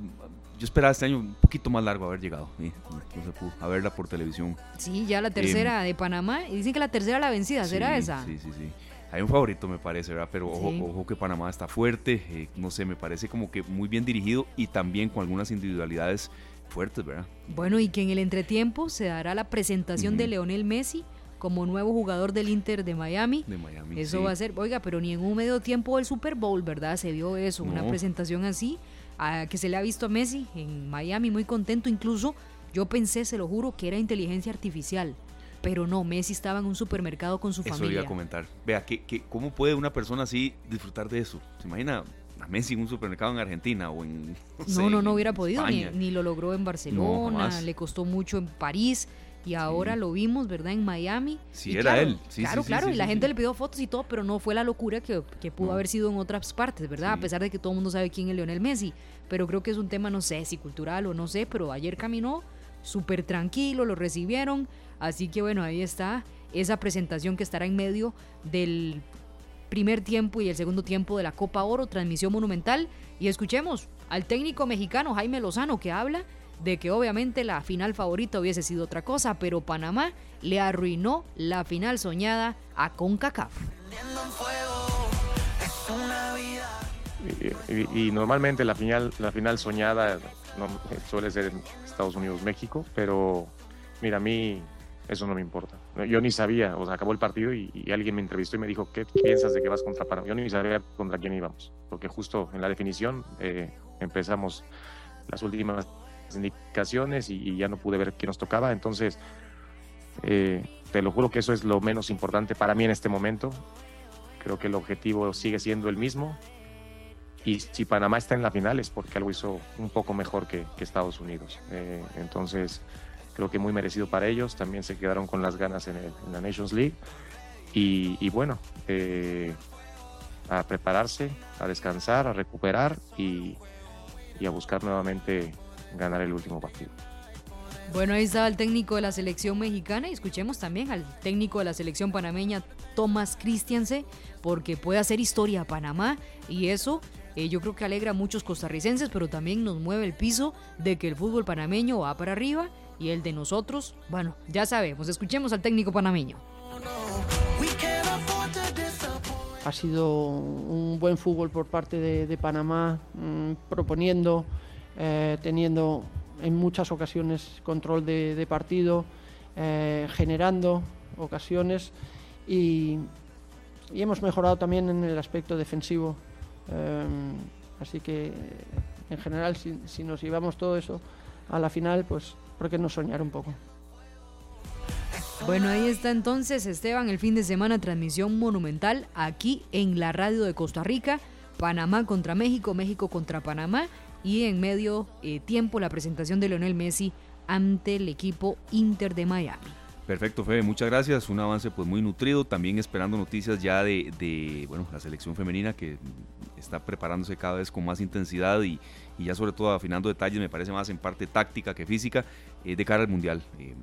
yo esperaba este año un poquito más largo haber llegado. Sí, no se pudo, a verla por televisión. Sí, ya la tercera de Panamá. Y dicen que la tercera la vencida, ¿será Sí, esa? Sí, sí, sí. Hay un favorito, me parece, ¿verdad? Pero ojo, Sí. ojo que Panamá está fuerte, eh, no sé, me parece como que muy bien dirigido y también con algunas individualidades fuertes, ¿verdad? Bueno, y que en el entretiempo se dará la presentación de. Leonel Messi como nuevo jugador del Inter de Miami. De Miami. Eso sí. va a ser, oiga, pero ni en un medio tiempo del Super Bowl, ¿verdad? Se vio eso, una No. presentación así, a- que se le ha visto a Messi en Miami muy contento. Incluso yo pensé, se lo juro, que era inteligencia artificial. Pero no, Messi estaba en un supermercado con su Eso iba familia. a comentar. Vea, ¿qué, qué, cómo puede una persona así disfrutar de eso? ¿Se imagina a Messi en un supermercado en Argentina o en... [laughs] No, no, no hubiera podido, ni, ni lo logró en Barcelona, jamás. le costó mucho en París y ahora lo vimos, ¿verdad? En Miami. Sí, Y era claro, él. Sí, claro, sí, claro, y la gente le pidió fotos y todo, pero no fue la locura que, que pudo No. haber sido en otras partes, ¿verdad? A pesar de que todo el mundo sabe quién es Lionel Messi, pero creo que es un tema, no sé, si cultural o no sé, pero ayer caminó súper tranquilo, lo recibieron, así que bueno, ahí está esa presentación que estará en medio del primer tiempo y el segundo tiempo de la Copa Oro, transmisión monumental. Y escuchemos al técnico mexicano Jaime Lozano que habla de que obviamente la final favorita hubiese sido otra cosa, pero Panamá le arruinó la final soñada a CONCACAF. Y, normalmente la final, la final soñada no- suele ser en Estados Unidos, México, pero mira, a mí eso no me importa. Yo ni sabía, o sea, acabó el partido y, y alguien me entrevistó y me dijo, ¿qué piensas de que vas contra Panamá? Yo ni sabía contra quién íbamos, porque justo en la definición eh, empezamos las últimas indicaciones y, ya no pude ver quién nos tocaba, entonces eh, te lo juro que eso es lo menos importante para mí en este momento. Creo que el objetivo sigue siendo el mismo, y si Panamá está en la final es porque algo hizo un poco mejor que, que Estados Unidos. Eh, entonces, creo que muy merecido para ellos. También se quedaron con las ganas en, el- la Nations League. Y, y bueno, eh, a prepararse, a descansar, a recuperar y, y a buscar nuevamente ganar el último partido. Bueno, ahí estaba el técnico de la selección mexicana y escuchemos también al técnico de la selección panameña, Thomas Christianse, porque puede hacer historia a Panamá y eso eh, yo creo que alegra a muchos costarricenses, pero también nos mueve el piso de que el fútbol panameño va para arriba y el de nosotros, bueno, ya sabemos, escuchemos al técnico panameño. Ha sido un buen fútbol por parte de, de Panamá, mm, proponiendo, eh, teniendo en muchas ocasiones control de, partido, eh, generando ocasiones y, y hemos mejorado también en el aspecto defensivo. Eh, así que, en general, si, si nos llevamos todo eso a la final, pues, ¿por qué no soñar un poco? Bueno, ahí está entonces Esteban el fin de semana transmisión monumental aquí en la radio de Costa Rica, Panamá contra México, México contra Panamá y en medio eh, tiempo la presentación de Leonel Messi ante el equipo Inter de Miami. Perfecto, Fede, muchas gracias. Un avance pues muy nutrido. También esperando noticias ya de, de, bueno, la selección femenina que está preparándose cada vez con más intensidad y, y ya sobre todo afinando detalles, me parece más en parte táctica que física, eh, de cara al Mundial eh,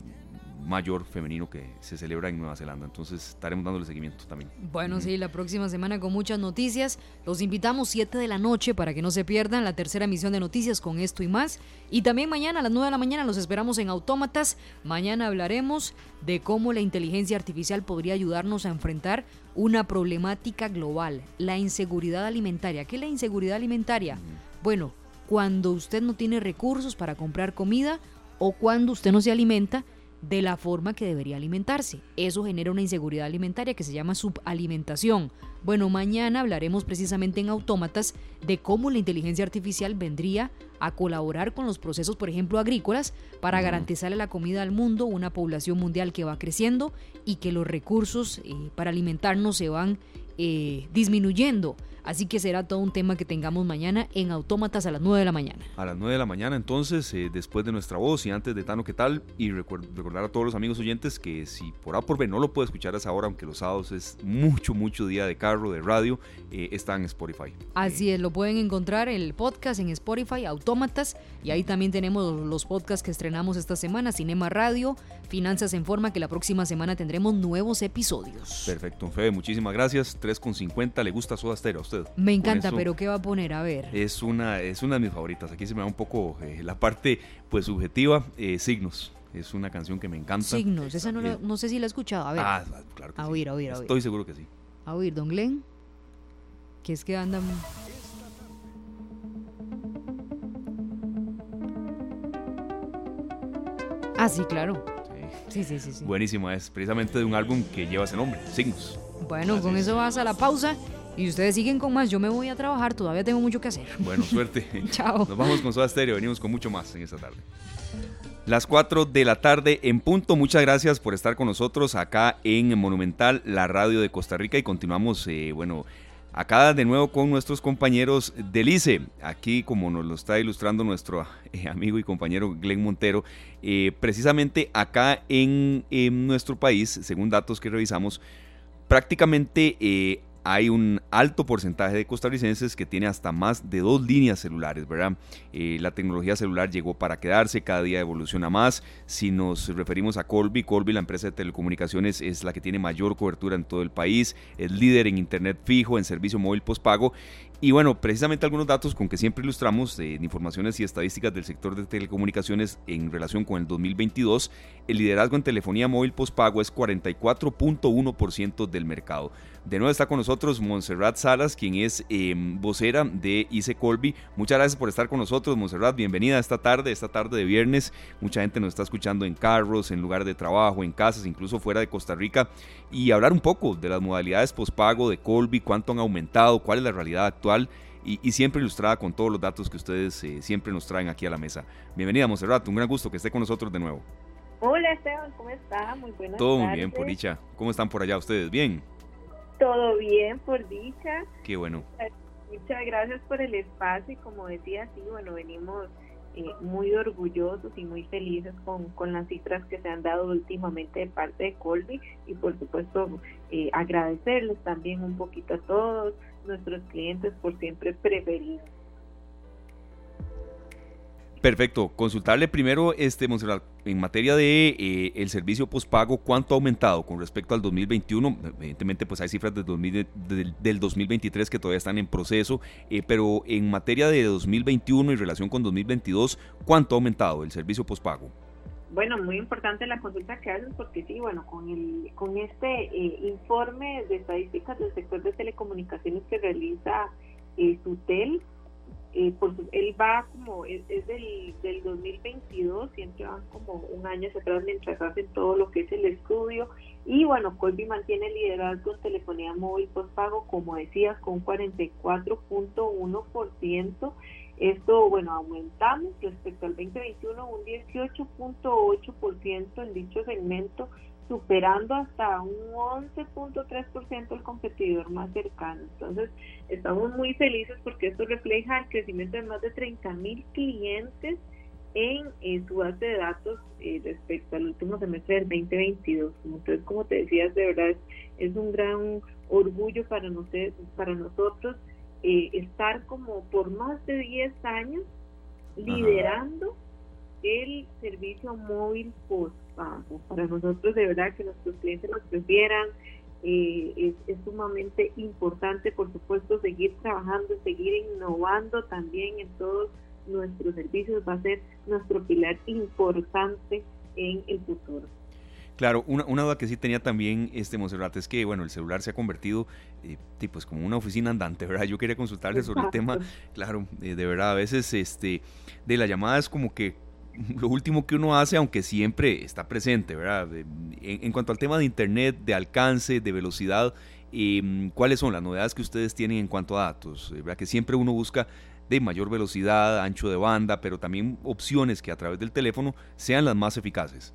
mayor femenino que se celebra en Nueva Zelanda. Entonces estaremos dándole seguimiento también. Bueno, sí, la próxima semana con muchas noticias. Los invitamos 7 de la noche para que no se pierdan la tercera emisión de noticias con esto y más. Y también mañana a las 9 de la mañana los esperamos en Autómatas. Mañana hablaremos de cómo la inteligencia artificial podría ayudarnos a enfrentar una problemática global, la inseguridad alimentaria. ¿Qué es la inseguridad alimentaria? Bueno, cuando usted no tiene recursos para comprar comida o cuando usted no se alimenta de la forma que debería alimentarse. Eso genera una inseguridad alimentaria que se llama subalimentación, Bueno, mañana hablaremos precisamente en Autómatas de cómo la inteligencia artificial vendría a colaborar con los procesos, por ejemplo, agrícolas, para garantizarle la comida al mundo, una población mundial que va creciendo y que los recursos eh, para alimentarnos se van eh, disminuyendo. Así que será todo un tema que tengamos mañana en Autómatas a las 9 de la mañana. A las 9 de la mañana, entonces, eh, después de nuestra voz y antes de Tano, ¿qué tal? Y recordar a todos los amigos oyentes que si por A por B no lo puede escuchar a esa hora, aunque los sábados es mucho, mucho día de carro, de radio, eh, está en Spotify. Así es, lo pueden encontrar el podcast en Spotify, Autómatas, y ahí también tenemos los podcasts que estrenamos esta semana, Cinema Radio, Finanzas en Forma, que la próxima semana tendremos nuevos episodios. Perfecto, Fede, muchísimas gracias. 3,50, ¿le gusta Soda Stereo a usted? Me encanta, pero ¿qué va a poner? A ver. Es una, es una de mis favoritas. Aquí se me da un poco eh, la parte pues subjetiva, eh, Signos. Es una canción que me encanta. Signos, esa no, eh, no sé si la he escuchado. A ver. Ah, claro que a oír, a oír, a oír. Estoy seguro que sí. A oír, don Glenn. Que es que andan... Ah, sí, claro. Sí. Sí, sí, sí, Buenísima, es precisamente de un álbum que lleva ese nombre, Signos. Bueno, con eso vas a la pausa y ustedes siguen con más. Yo me voy a trabajar, todavía tengo mucho que hacer. Bueno, [laughs] suerte. Chao. Nos vamos con Soda Stereo, venimos con mucho más en esta tarde. Las 4 de la tarde en punto. Muchas gracias por estar con nosotros acá en Monumental, la radio de Costa Rica. Y continuamos, eh, bueno, acá de nuevo con nuestros compañeros del ICE. Aquí, como nos lo está ilustrando nuestro eh, amigo y compañero Glenn Montero, eh, precisamente acá en, en, nuestro país, según datos que revisamos, prácticamente hay un alto porcentaje de costarricenses que tiene hasta más de dos líneas celulares, ¿verdad? Eh, la tecnología celular llegó para quedarse, cada día evoluciona más. Si nos referimos a Colby, Colby, la empresa de telecomunicaciones, es la que tiene mayor cobertura en todo el país, es líder en Internet fijo, en servicio móvil postpago y bueno, precisamente algunos datos con que siempre ilustramos de informaciones y estadísticas del sector de telecomunicaciones en relación con el 2022, el liderazgo en telefonía móvil postpago es 44.1% del mercado. De nuevo está con nosotros Montserrat Salas, quien es em, vocera de ICE Colby. Muchas gracias por estar con nosotros, Montserrat. Bienvenida esta tarde, esta tarde de viernes. Mucha gente nos está escuchando en carros, en lugares de trabajo, en casas, incluso fuera de Costa Rica. Y hablar un poco de las modalidades postpago de Colby, cuánto han aumentado, cuál es la realidad actual. Y, siempre ilustrada con todos los datos que ustedes eh, siempre nos traen aquí a la mesa. Bienvenida, Montserrat. Un gran gusto que esté con nosotros de nuevo. Hola, Esteban. ¿Cómo está? Muy buenas Todo muy bien, por dicha. ¿Cómo están por allá ustedes? ¿Bien? Todo bien, por dicha. Qué bueno. Muchas gracias por el espacio y como decía, sí, bueno, venimos eh, muy orgullosos y muy felices con, con las cifras que se han dado últimamente de parte de Colby y por supuesto eh, agradecerles también un poquito a todos nuestros clientes por siempre preferir Perfecto. Consultarle primero, este, Monserrat, en materia de eh, el servicio postpago, ¿cuánto ha aumentado con respecto al 2021? Evidentemente, pues hay cifras del, 2023 que todavía están en proceso, eh, pero en materia de 2021 y relación con 2022, ¿cuánto ha aumentado el servicio postpago? Bueno, muy importante la consulta que haces porque sí, bueno, con el con este eh, informe de estadísticas del sector de telecomunicaciones que realiza Sutel, eh, por él va como, es, del, del 2022, siempre van como un año atrás mientras hacen todo lo que es el estudio. Y bueno, Colby mantiene el liderazgo en telefonía móvil postpago, como decías, con 44.1%. Esto, bueno, aumentamos respecto al 2021 un 18.8% en dicho segmento superando hasta un 11.3% el competidor más cercano. Entonces, estamos muy felices porque esto refleja el crecimiento de más de 30 mil clientes en, su base de datos eh, respecto al último semestre del 2022. Entonces, como te decías, de verdad es, un gran orgullo para, nosotros, para nosotros eh, estar como por más de 10 años liderando el servicio móvil post para nosotros de verdad que nuestros clientes nos prefieran. Eh, es, sumamente importante, por supuesto, seguir trabajando, seguir innovando también en todos nuestros servicios. Va a ser nuestro pilar importante en el futuro. Claro, una, una, duda que sí tenía también este Monserrat es que, bueno, el celular se ha convertido, eh, pues, como una oficina andante, ¿verdad? Yo quería consultarle sobre el tema, claro, eh, de verdad, a veces, este, de la llamada es como que [laughs] lo último que uno hace, aunque siempre está presente, ¿verdad? En, cuanto al tema de Internet, de alcance, de velocidad, Mm, ¿Cuáles son las novedades que ustedes tienen en cuanto a datos? ¿Verdad? Que siempre uno busca de mayor velocidad, ancho de banda, pero también opciones que a través del teléfono sean las más eficaces.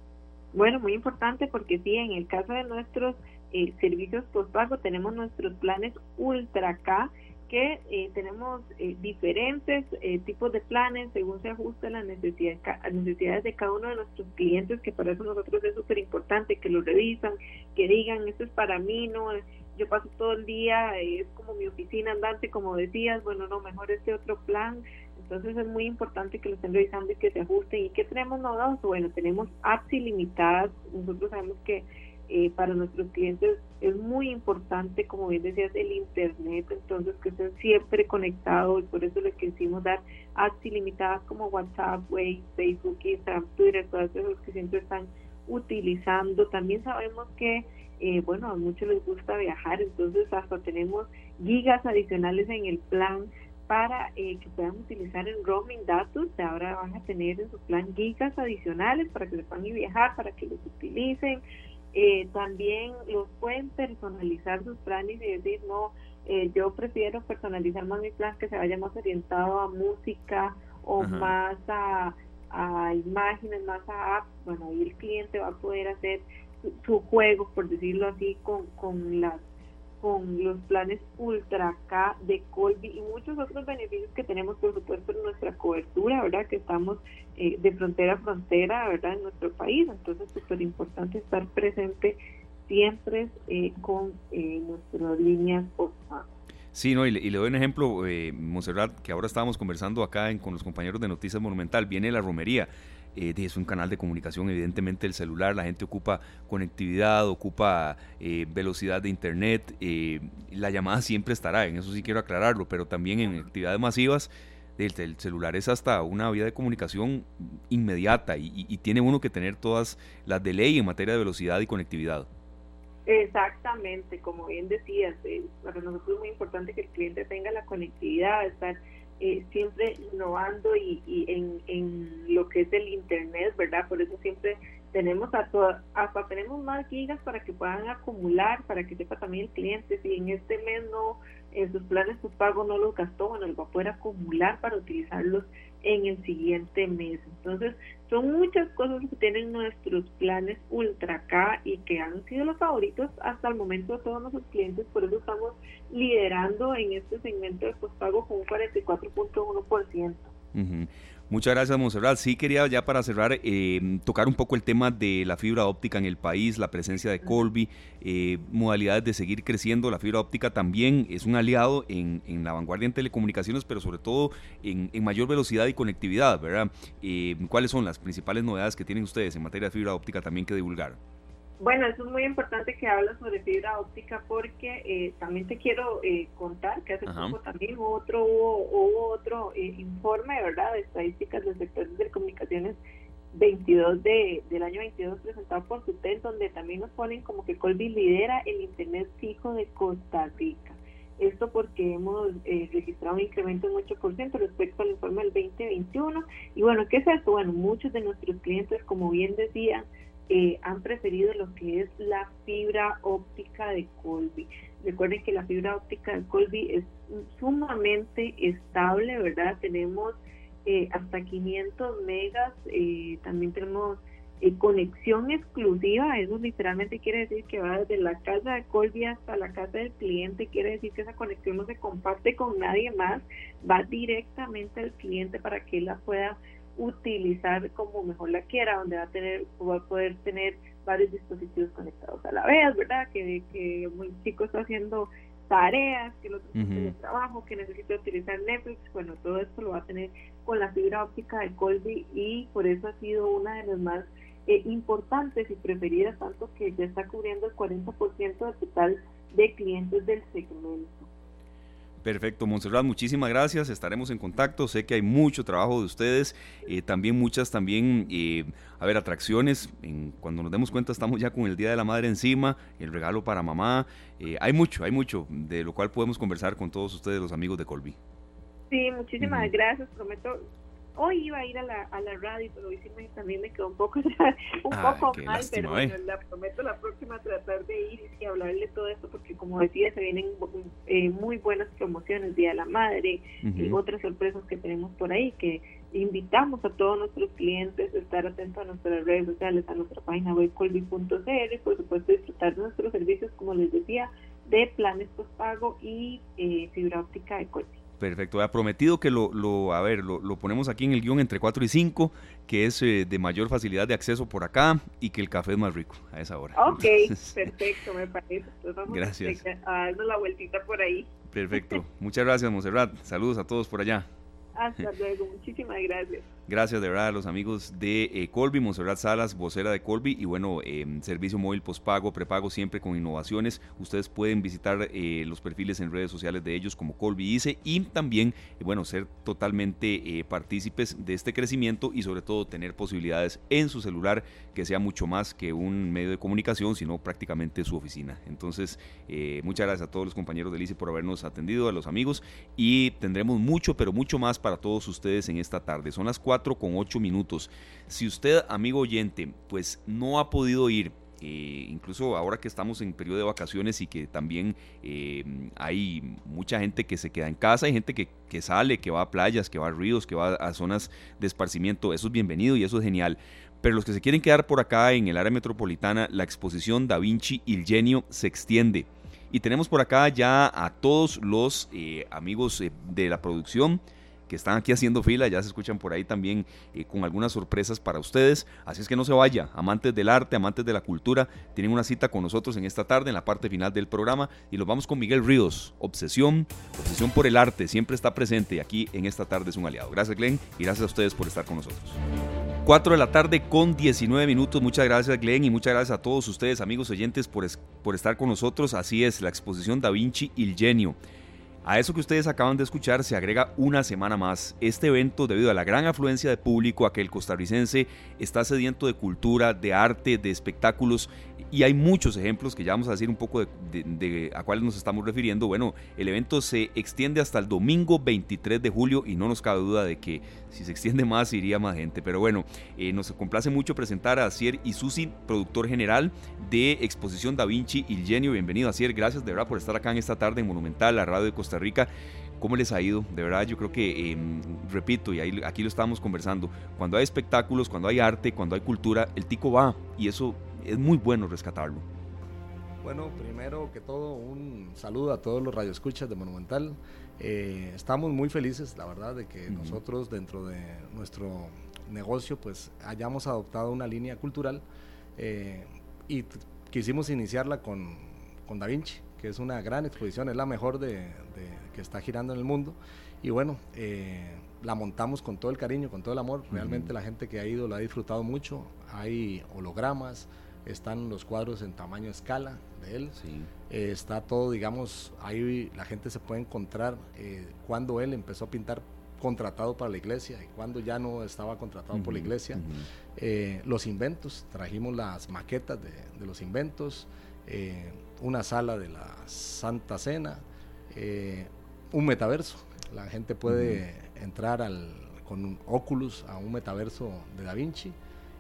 Bueno, muy importante porque sí, en el caso de nuestros eh, servicios postpago tenemos nuestros planes Ultra K que eh, tenemos eh, diferentes tipos de planes según se ajusta a las necesidades, necesidades de cada uno de nuestros clientes, que para eso nosotros es súper importante que lo revisan, que digan, esto es para mí, no, yo paso todo el día, es como mi oficina andante, como decías, bueno, no, mejor este otro plan. Entonces es muy importante que lo estén revisando y que se ajusten. ¿Y qué tenemos novedoso? Bueno, tenemos apps ilimitadas. Nosotros sabemos que eh, para nuestros clientes es muy importante, como bien decías, el Internet, entonces que estén siempre conectados y por eso les quisimos dar apps ilimitadas como WhatsApp, Waze, Facebook, Instagram, Twitter, todas esas que siempre están utilizando. También sabemos que eh, bueno, a muchos les gusta viajar, entonces hasta tenemos gigas adicionales en el plan para eh, que puedan utilizar en roaming datos, ahora van a tener en su plan gigas adicionales para que se puedan viajar, para que los utilicen. Eh, también los pueden personalizar sus planes y decir, no, yo prefiero personalizar más mi plan que se vaya más orientado a música o más a, a imágenes, más a apps. Bueno, ahí el cliente va a poder hacer su juego, por decirlo así, con, con las con los planes Ultra K de Colby y muchos otros beneficios que tenemos, por supuesto, en nuestra cobertura, ¿verdad? Que estamos eh, de frontera a frontera, ¿verdad? En nuestro país. Entonces, súper importante estar presente siempre eh, con eh, nuestras líneas postpago. Sí, no, y le, doy un ejemplo, eh, Monserrat, que ahora estábamos conversando acá con los compañeros de Noticias Monumental, viene la romería. Eh, es un canal de comunicación, evidentemente el celular, la gente ocupa conectividad, ocupa eh, velocidad de internet, eh, la llamada siempre estará, en eso sí quiero aclararlo, pero también en actividades masivas el, celular es hasta una vía de comunicación inmediata y, tiene uno que tener todas las de ley en materia de velocidad y conectividad. Exactamente, como bien decías, para nosotros es muy importante que el cliente tenga la conectividad, estar eh, siempre innovando y, en, en, lo que es el internet, ¿verdad? Por eso siempre tenemos a hasta tenemos más gigas para que puedan acumular, para que sepa también el cliente si en este mes no, en sus planes sus pagos no los gastó, bueno, él va a poder acumular para utilizarlos en el siguiente mes. Entonces, son muchas cosas que tienen nuestros planes Ultra K y que han sido los favoritos hasta el momento de todos nuestros clientes, por eso estamos liderando en este segmento de postpago con un 44.1%. Muchas gracias, Monserrat. Sí, quería ya para cerrar eh, tocar un poco el tema de la fibra óptica en el país, la presencia de Colby, eh, modalidades de seguir creciendo. La fibra óptica también es un aliado en, la vanguardia en telecomunicaciones, pero sobre todo en, mayor velocidad y conectividad, ¿verdad? Eh, ¿Cuáles son las principales novedades que tienen ustedes en materia de fibra óptica también que divulgar? Bueno, eso es muy importante que hablas sobre fibra óptica porque eh, también te quiero eh, contar que hace poco también hubo otro, hubo, otro eh, informe, ¿verdad?, de estadísticas del sector de telecomunicaciones 22 de, del año 22 presentado por SUTEL, donde también nos ponen como que Colby lidera el Internet fijo de Costa Rica. Esto porque hemos registrado un incremento en 8% respecto al informe del 2021. Y bueno, ¿qué es esto? Bueno, muchos de nuestros clientes, como bien decían, eh, han preferido lo que es la fibra óptica de Colby. Recuerden que la fibra óptica de Colby es sumamente estable, ¿verdad? Tenemos eh, hasta 500 megas, eh, también tenemos conexión exclusiva, eso literalmente quiere decir que va desde la casa de Colby hasta la casa del cliente, quiere decir que esa conexión no se comparte con nadie más, va directamente al cliente para que él la pueda utilizar como mejor la quiera, donde va a tener va a poder tener varios dispositivos conectados a la vez, ¿verdad? Que, que un chico está haciendo tareas, que el otro uh trabajo, que necesita utilizar Netflix, bueno, todo esto lo va a tener con la fibra óptica de Colby y por eso ha sido una de las más eh, importantes y preferidas, tanto que ya está cubriendo el 40% del total de clientes del segmento. Perfecto, Montserrat, muchísimas gracias. Estaremos en contacto. Sé que hay mucho trabajo de ustedes, eh, también muchas también, eh, a ver, atracciones. En, cuando nos demos cuenta estamos ya con el Día de la Madre encima, el regalo para mamá. Eh, hay mucho, hay mucho de lo cual podemos conversar con todos ustedes, los amigos de Colby. Sí, muchísimas gracias. Prometo Hoy iba a ir a la, a la radio, pero hoy sí me, también me quedó un poco, [laughs] un poco mal, pero bueno, la prometo la próxima tratar de ir y hablarle todo esto, porque como decía, se vienen eh, muy buenas promociones, Día de la Madre y otras sorpresas que tenemos por ahí, que invitamos a todos nuestros clientes a estar atentos a nuestras redes sociales, a nuestra página web colby.cr y por supuesto disfrutar de nuestros servicios, como les decía, de planes postpago y eh, fibra óptica de Colby. Perfecto, ha prometido que lo, lo a ver, lo, lo, ponemos aquí en el guion entre 4 y 5, que es eh, de mayor facilidad de acceso por acá y que el café es más rico a esa hora. Ok, [laughs] perfecto, me parece. vamos gracias. A, darnos la vueltita por ahí. Perfecto, [laughs] muchas gracias, Monserrat. Saludos a todos por allá. Hasta luego, muchísimas gracias. Gracias de verdad a los amigos de eh, Colby, Monserrat Salas, vocera de Colby y bueno, em, servicio móvil postpago, prepago siempre con innovaciones. Ustedes pueden visitar eh, los perfiles en redes sociales de ellos como Colby dice y también, eh, bueno, ser totalmente partícipes de este crecimiento y sobre todo tener posibilidades en su celular que sea mucho más que un medio de comunicación, sino prácticamente su oficina. Entonces, muchas gracias a todos los compañeros de ICE por habernos atendido, a los amigos y tendremos mucho, pero mucho más para todos ustedes en esta tarde. Son las 4 con 8 minutos. Si usted, amigo oyente, pues no ha podido ir eh, incluso ahora que estamos en periodo de vacaciones y que también eh, hay mucha gente que se queda en casa, hay gente que, que, sale, que va a playas, que va a ríos, que va a zonas de esparcimiento, eso es bienvenido y eso es genial. Pero los que se quieren quedar por acá en el área metropolitana, la exposición Da Vinci y el Genio se extiende. Y tenemos por acá ya a todos los eh, amigos de la producción, que están aquí haciendo fila, ya se escuchan por ahí también eh, con algunas sorpresas para ustedes. Así es que no se vaya, amantes del arte, amantes de la cultura, tienen una cita con nosotros en esta tarde, en la parte final del programa, y los vamos con Miguel Ríos. Obsesión, obsesión por el arte, siempre está presente y aquí en esta tarde es un aliado. Gracias Glenn y gracias a ustedes por estar con nosotros. 4 de la tarde con 19 minutos. Muchas gracias Glenn y muchas gracias a todos ustedes amigos oyentes por, por estar con nosotros. Así es, la exposición Da Vinci y el Genio. A eso que ustedes acaban de escuchar se agrega una semana más. Este evento, debido a la gran afluencia de público, a que el costarricense está sediento de cultura, de arte, de espectáculos, y hay muchos ejemplos que ya vamos a decir un poco de, a cuáles nos estamos refiriendo. Bueno, el evento se extiende hasta el domingo 23 de julio y no nos cabe duda de que si se extiende más iría más gente. Pero bueno, eh, nos complace mucho presentar a Asier Isusi, productor general de Exposición Da Vinci y Genio. Bienvenido Asier, gracias de verdad por estar acá en esta tarde en Monumental, la radio de Costa Rica. ¿Cómo les ha ido? De verdad, yo creo que, em, repito, y ahí, aquí lo estamos conversando, cuando hay espectáculos, cuando hay arte, cuando hay cultura, el tico va y eso es muy bueno rescatarlo. Bueno, primero que todo, un saludo a todos los radioescuchas de Monumental. Eh, estamos muy felices, la verdad, de que nosotros dentro de nuestro negocio pues hayamos adoptado una línea cultural eh, y quisimos iniciarla con, con, Da Vinci, que es una gran exposición, es la mejor de, que está girando en el mundo. Y bueno, eh, la montamos con todo el cariño, con todo el amor. Realmente la gente que ha ido la ha disfrutado mucho. Hay hologramas, están los cuadros en tamaño escala de él. Eh, está todo, digamos, ahí la gente se puede encontrar eh, cuando él empezó a pintar contratado para la iglesia y cuando ya no estaba contratado por la iglesia. Eh, los inventos, trajimos las maquetas de, los inventos, una sala de la Santa Cena, un metaverso. La gente puede entrar al, con un Oculus a un metaverso de Da Vinci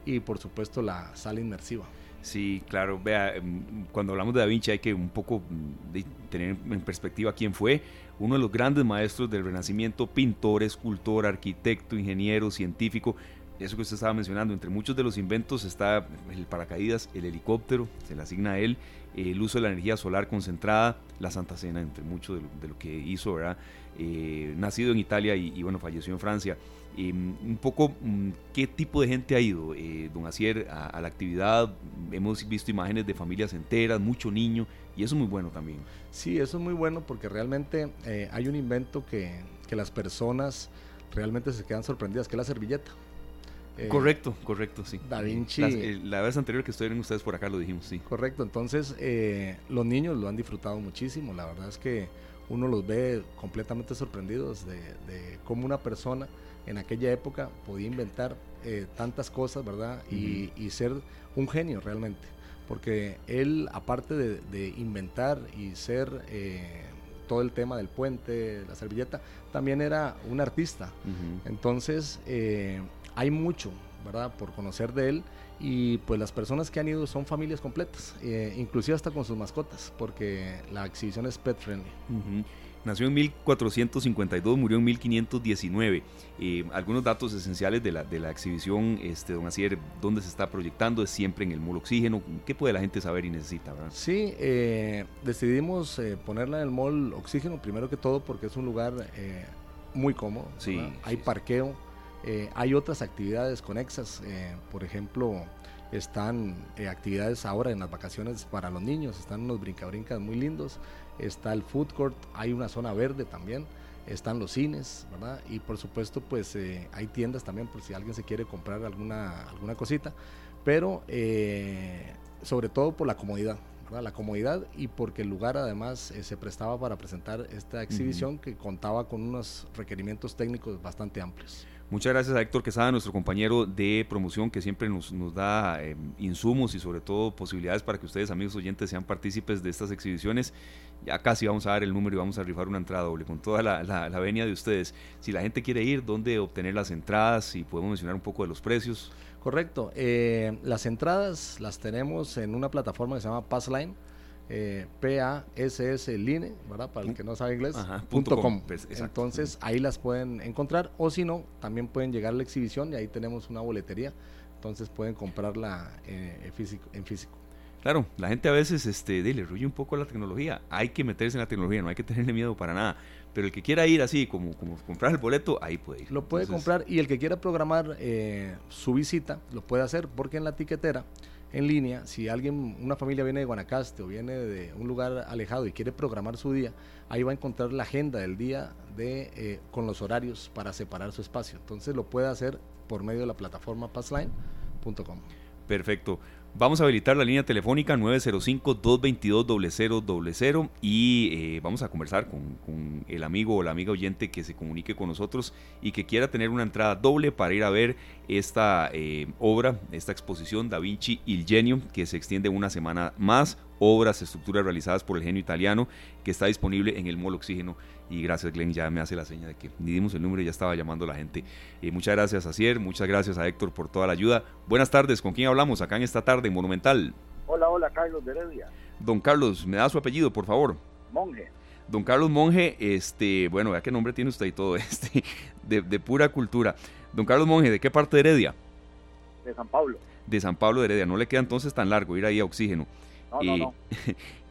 y por supuesto la sala inmersiva. Sí, claro. Vea, em, cuando hablamos de Da Vinci hay que un poco mm, tener en perspectiva quién fue. Uno de los grandes maestros del Renacimiento, pintor, escultor, arquitecto, ingeniero, científico. Eso que usted estaba mencionando, entre muchos de los inventos está el paracaídas, el helicóptero, se le asigna a él, el uso de la energía solar concentrada, la Santa Cena, entre mucho de lo, que hizo, ¿verdad? Eh, nacido en Italia y, bueno, falleció en Francia. Em, un poco, mm, ¿qué tipo de gente ha ido, eh, don Acier, a, la actividad? Hemos visto imágenes de familias enteras, mucho niño, y eso es muy bueno también. Sí, eso es muy bueno porque realmente eh, hay un invento que, que, las personas realmente se quedan sorprendidas, que es la servilleta. Eh, correcto, correcto, sí. Da Vinci. la vez anterior que estuvieron ustedes por acá lo dijimos, sí. Correcto, entonces los niños lo han disfrutado muchísimo, la verdad es que uno los ve completamente sorprendidos de, de cómo una persona en aquella época podía inventar eh, tantas cosas, ¿verdad? y, ser un genio realmente. Porque él, aparte de, inventar y ser, eh, todo el tema del puente, la servilleta, también era un artista. Entonces, eh, hay mucho, ¿verdad?, por conocer de él y pues las personas que han ido son familias completas, eh, inclusive hasta con sus mascotas, porque la exhibición es pet friendly. Nació en 1452, murió en 1519. Eh, algunos datos esenciales de la, de la exhibición, este, don Asier, ¿dónde se está proyectando? ¿Es siempre en el Mall Oxígeno? ¿Qué puede la gente saber y necesita? Sí, eh, decidimos eh, ponerla en el Mall Oxígeno, primero que todo porque es un lugar muy cómodo. Sí, hay parqueo, hay otras actividades conexas, por ejemplo están actividades ahora en las vacaciones para los niños, están unos brincabrincas muy lindos está el food court, hay una zona verde también, están los cines, ¿verdad? Y por supuesto, pues eh, hay tiendas también por si alguien se quiere comprar alguna, alguna cosita, pero eh, sobre todo por la comodidad, ¿verdad? La comodidad y porque el lugar además eh, se prestaba para presentar esta exhibición que contaba con unos requerimientos técnicos bastante amplios. Muchas gracias a Héctor Quesada, nuestro compañero de promoción, que siempre nos, nos da eh, insumos y sobre todo posibilidades para que ustedes, amigos oyentes, sean partícipes de estas exhibiciones. Ya casi vamos a dar el número y vamos a rifar una entrada doble con toda la, la, venia de ustedes. Si la gente quiere ir, ¿dónde obtener las entradas? Y podemos mencionar un poco de los precios. Correcto. Eh, las entradas las tenemos en una plataforma que se llama Passline eh, P-A-S-S-Line, ¿verdad? Para el que no sabe inglés, punto com. Pues, Entonces ahí las pueden encontrar o si no, también pueden llegar a la exhibición y ahí tenemos una boletería. Entonces pueden comprarla eh, en, físico, en físico. Claro, la gente a veces este, le ruye un poco la tecnología. Hay que meterse en la tecnología, no hay que tenerle miedo para nada. Pero el que quiera ir así, como, como comprar el boleto, ahí puede ir. Lo puede comprar y el que quiera programar eh, su visita, lo puede hacer porque en la tiquetera en línea, si alguien, una familia viene de Guanacaste o viene de un lugar alejado y quiere programar su día, ahí va a encontrar la agenda del día de, eh, con los horarios para separar su espacio. Entonces lo puede hacer por medio de la plataforma passline.com. Perfecto. Vamos a habilitar la línea telefónica 905-222-0000 y eh, vamos a conversar con, el amigo o la amiga oyente que se comunique con nosotros y que quiera tener una entrada doble para ir a ver esta eh, obra, esta exposición Da Vinci Il Genio, que se extiende una semana más, obras, estructuras realizadas por el genio italiano, que está disponible en el Mall Oxígeno y gracias, Glenn, ya me hace la seña de que ni dimos el número y ya estaba llamando la gente. Eh, muchas gracias, Asier. Muchas gracias a Héctor por toda la ayuda. Buenas tardes. ¿Con quién hablamos acá en esta tarde Monumental? Hola, hola, Carlos de Heredia. Don Carlos, ¿me da su apellido, por favor? Monje. Don Carlos Monje, este, bueno, vea qué nombre tiene usted y todo, [laughs] este, de, pura cultura. Don Carlos Monje, ¿de qué parte de Heredia? De San Pablo. De San Pablo de Heredia. No le queda entonces tan largo ir ahí a oxígeno. No, no, no. [laughs]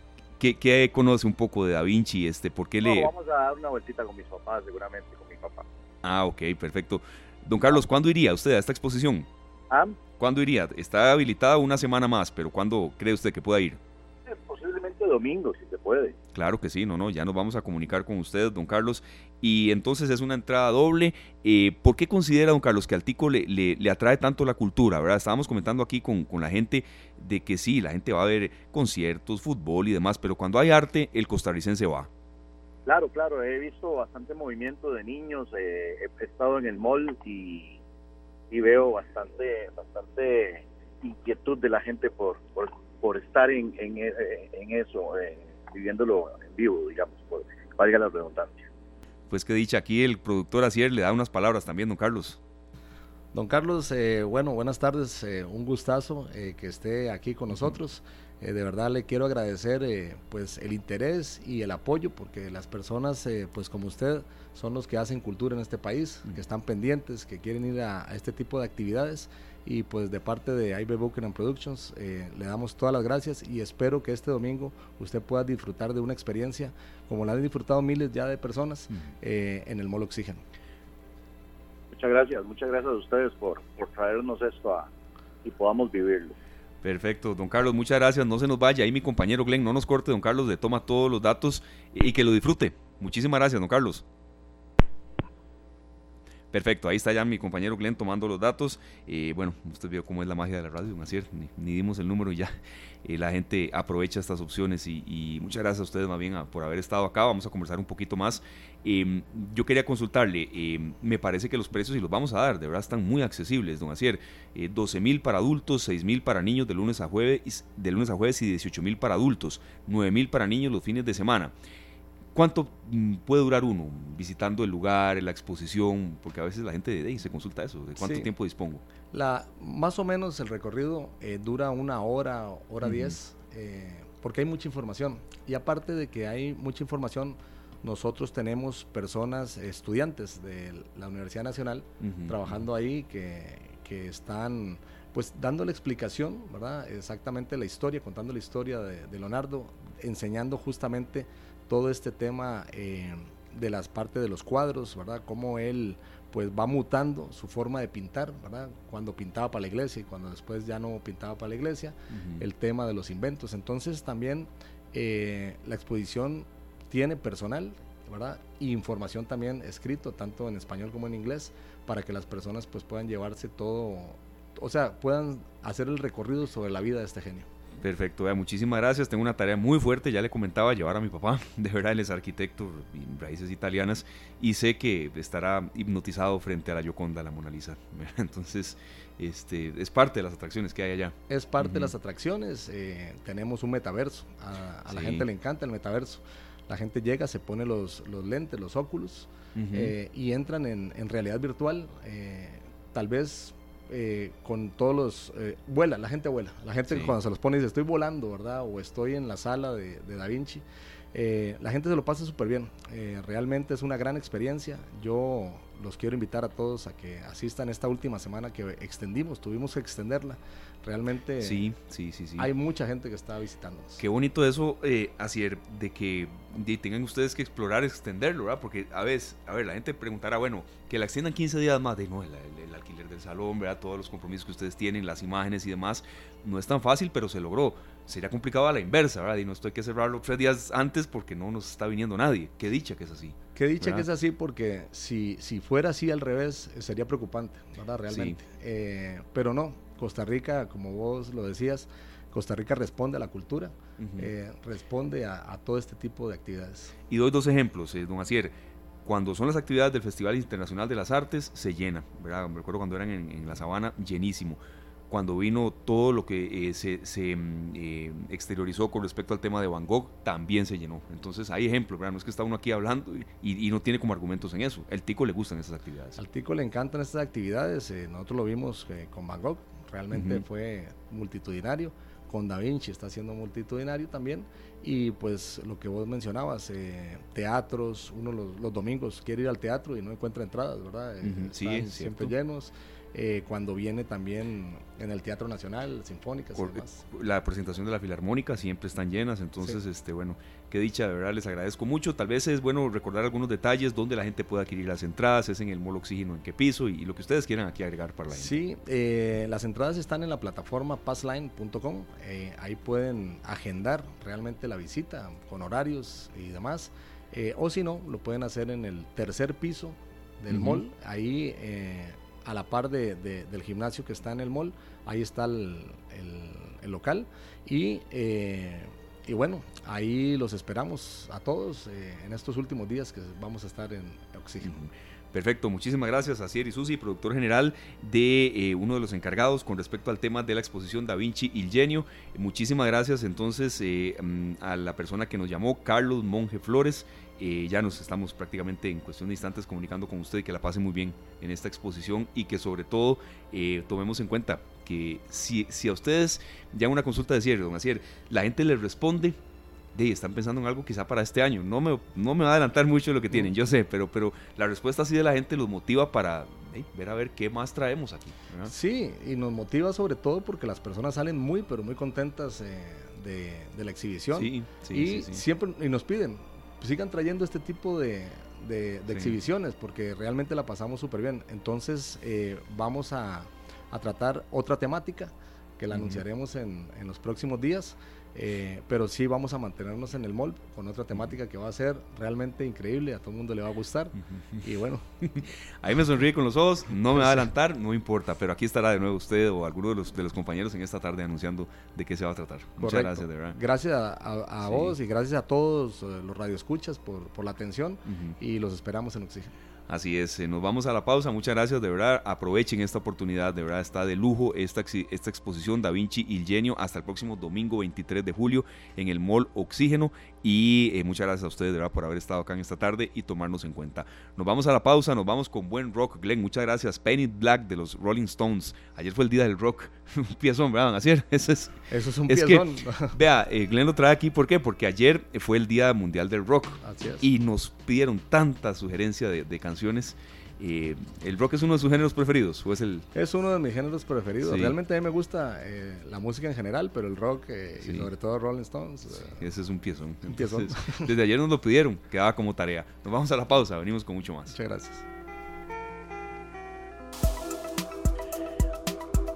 ¿Qué, conoce un poco de Da Vinci? Este, ¿Por qué le...? Vamos a dar una vueltita con mis papás, seguramente, con mi papá. Ah, ok, perfecto. Don Carlos, ¿cuándo iría usted a esta exposición? ¿Ah? ¿Cuándo iría? Está habilitada una semana más, pero ¿cuándo cree usted que pueda ir? Posiblemente domingo, si se puede. Claro que sí, no, no, ya nos vamos a comunicar con usted, don Carlos. Y entonces es una entrada doble. Eh, ¿Por qué considera, don Carlos, que al tico le, le, atrae tanto la cultura? ¿verdad? Estábamos comentando aquí con, con, la gente de que sí, la gente va a ver conciertos, fútbol y demás, pero cuando hay arte, el costarricense va. Claro, claro, he visto bastante movimiento de niños, eh, he estado en el mall y, y, veo bastante, bastante inquietud de la gente por, por, por estar en, en, en eso. Eh viviéndolo en vivo, digamos, por valga la redundancia. Pues que dicha, aquí el productor Asier le da unas palabras también, don Carlos. Don Carlos, eh, bueno, buenas tardes, eh, un gustazo eh, que esté aquí con nosotros. de verdad le quiero agradecer pues el interés y el apoyo porque las personas pues como usted son los que hacen cultura en este país, que están pendientes, que quieren ir a, a este tipo de actividades y pues de parte de IB Booking and Productions eh, le damos todas las gracias y espero que este domingo usted pueda disfrutar de una experiencia como la han disfrutado miles ya de personas eh, en el Molo Oxígeno. Muchas gracias, muchas gracias a ustedes por, por traernos esto a, y podamos vivirlo. Perfecto, don Carlos, muchas gracias. No se nos vaya. Ahí mi compañero Glenn, no nos corte, don Carlos, le toma todos los datos y que lo disfrute. Muchísimas gracias, don Carlos. Perfecto, ahí está ya mi compañero Glenn tomando los datos. Eh, bueno, usted vio cómo es la magia de la radio, ¿no es? Ni, dimos el número y ya eh, la gente aprovecha estas opciones y, muchas gracias a ustedes más bien por haber estado acá. Vamos a conversar un poquito más. Em, yo quería consultarle, em, me parece que los precios, y los vamos a dar, de verdad están muy accesibles, don Acier. 12 eh, mil para adultos, 6 mil para niños de lunes a jueves, de lunes a jueves y 18 mil para adultos, 9 mil para niños los fines de semana ¿Cuánto mm, puede durar uno visitando el lugar, la exposición? Porque a veces la gente se consulta eso. ¿De cuánto tiempo dispongo? La, más o menos el recorrido eh, dura una hora, hora diez, eh, porque hay mucha información. Y aparte de que hay mucha información, nosotros tenemos personas, estudiantes de la Universidad Nacional, trabajando ahí que, que están pues dando la explicación, ¿verdad? Exactamente la historia, contando la historia de, de Leonardo, enseñando justamente todo este tema eh, de las partes de los cuadros, ¿verdad? Cómo él pues va mutando su forma de pintar, ¿verdad? Cuando pintaba para la iglesia y cuando después ya no pintaba para la iglesia, el tema de los inventos. Entonces también eh, la exposición tiene personal, ¿verdad? Y información también escrito, tanto en español como en inglés, para que las personas pues puedan llevarse todo, o sea, puedan hacer el recorrido sobre la vida de este genio. Perfecto, muchísimas gracias. Tengo una tarea muy fuerte, ya le comentaba, llevar a mi papá. [laughs] De verdad, él es arquitecto, raíces italianas, y sé que estará hipnotizado frente a la Gioconda, la Mona Lisa. [laughs] Entonces, este, es parte de las atracciones que hay allá. Es parte de las atracciones. Eh, tenemos un metaverso. A, la gente le encanta el metaverso. La gente llega, se pone los, los lentes, los óculos, eh, y entran en, en realidad virtual. Eh, tal vez eh, con todos los... Eh, vuela, la gente vuela. La gente cuando se los pone dice, estoy volando, ¿verdad? O estoy en la sala de, Da Vinci. Eh, la gente se lo pasa súper bien. realmente es una gran experiencia. Yo los quiero invitar a todos a que asistan esta última semana que extendimos, tuvimos que extenderla. Realmente sí, sí, sí, sí. hay mucha gente que está visitándonos. Qué bonito eso, eh, así de que tengan ustedes que explorar, extenderlo, ¿verdad? Porque a veces, a ver, la gente preguntará, bueno, que la extiendan 15 días más, de no, el, alquiler del salón, ¿verdad? Todos los compromisos que ustedes tienen, las imágenes y demás, no es tan fácil, pero se logró. Sería complicado a la inversa, ¿verdad? Y no estoy que cerrarlo tres días antes porque no nos está viniendo nadie. Qué dicha que es así. Qué dicha que es así porque si, si fuera así al revés eh, sería preocupante, ¿verdad? Realmente. Eh, pero no, Costa Rica, como vos lo decías, Costa Rica responde a la cultura, eh, responde a, todo este tipo de actividades. Y doy dos ejemplos, don Asier. Cuando son las actividades del Festival Internacional de las Artes, se llena, ¿verdad? Me recuerdo cuando eran en la Sabana, llenísimo cuando vino todo lo que eh, se, mm, eh, exteriorizó con respecto al tema de Van Gogh, también se llenó. Entonces hay ejemplos, ¿verdad? No es que está uno aquí hablando y, no tiene como argumentos en eso. El tico le gustan esas actividades. Al tico le encantan estas actividades. Eh, nosotros lo vimos con Van Gogh, realmente fue multitudinario. Con Da Vinci está siendo multitudinario también. Y pues lo que vos mencionabas, teatros, uno los, domingos quiere ir al teatro y no encuentra entradas, ¿verdad? sí, siempre llenos. Eh, cuando viene también en el Teatro Nacional, Sinfónicas La presentación de la Filarmónica siempre están llenas, entonces, este bueno, qué dicha, de verdad les agradezco mucho. Tal vez es bueno recordar algunos detalles donde la gente puede adquirir las entradas, es en el Mall Oxígeno, en qué piso y, lo que ustedes quieran aquí agregar para la gente. Sí, eh, las entradas están en la plataforma passline.com, eh, ahí pueden agendar realmente la visita con horarios y demás, o si no, lo pueden hacer en el tercer piso del mall, ahí a la par de, del gimnasio que está en el mall, ahí está el, local y, eh, y, bueno, ahí los esperamos a todos eh, en estos últimos días que vamos a estar en Oxígeno. Perfecto, suchísimas gracias a Sierra Susi, productor general de eh, uno de los encargados con respecto al tema de la exposición Da Vinci y el Genio. Muchísimas gracias entonces mm, a la persona que nos llamó, Carlos Monje Flores, eh, ya nos estamos prácticamente en cuestión de instantes comunicando con usted y que la pase muy bien en esta exposición y que sobre todo eh, tomemos en cuenta que si, si a ustedes ya una consulta de cierre, don Acier, la gente les responde, de, están pensando en algo quizá para este año. No me, no me va a adelantar mucho de lo que tienen, yo sé, pero, pero la respuesta así de la gente los motiva para ver a ver qué más traemos aquí. Sí, y nos motiva sobre todo porque las personas salen muy, pero muy contentas eh, de, la exhibición. Sí, sí, y siempre y nos piden, sigan trayendo este tipo de, exhibiciones porque realmente la pasamos súper bien. Entonces eh, vamos a, tratar otra temática que la anunciaremos en, en, los próximos días. Eh, pero sí vamos a mantenernos en el mall con otra temática que va a ser realmente increíble, a todo el mundo le va a gustar. Y bueno. [laughs] Ahí me sonríe con los ojos, no me va a adelantar, no importa, pero aquí estará de nuevo usted o alguno de los, de los compañeros en esta tarde anunciando de qué se va a tratar. Muchas gracias, de verdad. Gracias a, vos y gracias a todos eh, los radioescuchas por, por la atención y los esperamos en Oxígeno. Así es, eh, nos vamos a la pausa. Muchas gracias, de verdad. Aprovechen esta oportunidad, de verdad está de lujo esta, esta exposición Da Vinci y el Genio hasta el próximo domingo 23 de julio en el Mall Oxígeno. Y eh, muchas gracias a ustedes, de verdad, por haber estado acá en esta tarde y tomarnos en cuenta. Nos vamos a la pausa, nos vamos con buen rock. Glenn, muchas gracias. Penny Black de los Rolling Stones. Ayer fue el día del rock. [laughs] un piezón, ¿verdad? Así [laughs] Eso es, Eso es un piezón. [laughs] vea, eh, Glenn lo trae aquí, ¿por qué? Porque ayer fue el Día Mundial del Rock. Así es. Y nos pidieron tanta sugerencia de, de canciones eh, ¿El rock es uno de sus géneros preferidos? ¿O es, el... es uno de mis géneros preferidos. Realmente a mí me gusta eh, la música en general, pero el rock eh, y sobre todo Rolling Stones. ese es un piezón. desde ayer nos lo pidieron, quedaba como tarea. Nos vamos a la pausa, venimos con mucho más. Muchas gracias.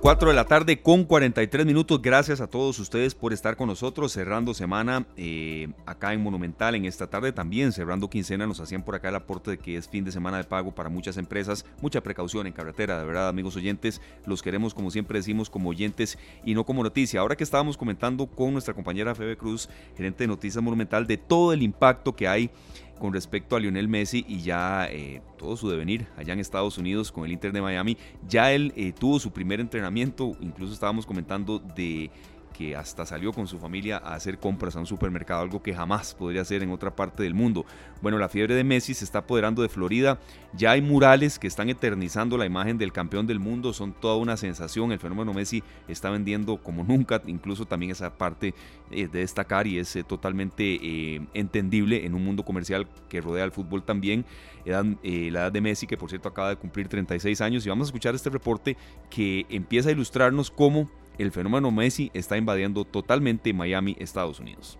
4 de la tarde con 43 minutos. Gracias a todos ustedes por estar con nosotros cerrando semana eh, acá en Monumental en esta tarde. También cerrando quincena nos hacían por acá el aporte de que es fin de semana de pago para muchas empresas. Mucha precaución en carretera, de verdad amigos oyentes. Los queremos como siempre decimos como oyentes y no como noticia. Ahora que estábamos comentando con nuestra compañera Febe Cruz, gerente de Noticias Monumental, de todo el impacto que hay con respecto a Lionel Messi y ya eh, todo su devenir allá en Estados Unidos con el Inter de Miami. Ya él eh, tuvo su primer entrenamiento, incluso estábamos comentando de que hasta salió con su familia a hacer compras a un supermercado, algo que jamás podría hacer en otra parte del mundo. Bueno, la fiebre de Messi se está apoderando de Florida, ya hay murales que están eternizando la imagen del campeón del mundo, son toda una sensación, el fenómeno Messi está vendiendo como nunca, incluso también esa parte eh, de destacar y es eh, totalmente eh, entendible en un mundo comercial que rodea al fútbol también. la edad de Messi, que por cierto acaba de cumplir 36 años, y vamos a escuchar este reporte que empieza a ilustrarnos cómo el fenómeno Messi está invadiendo totalmente Miami, Estados Unidos.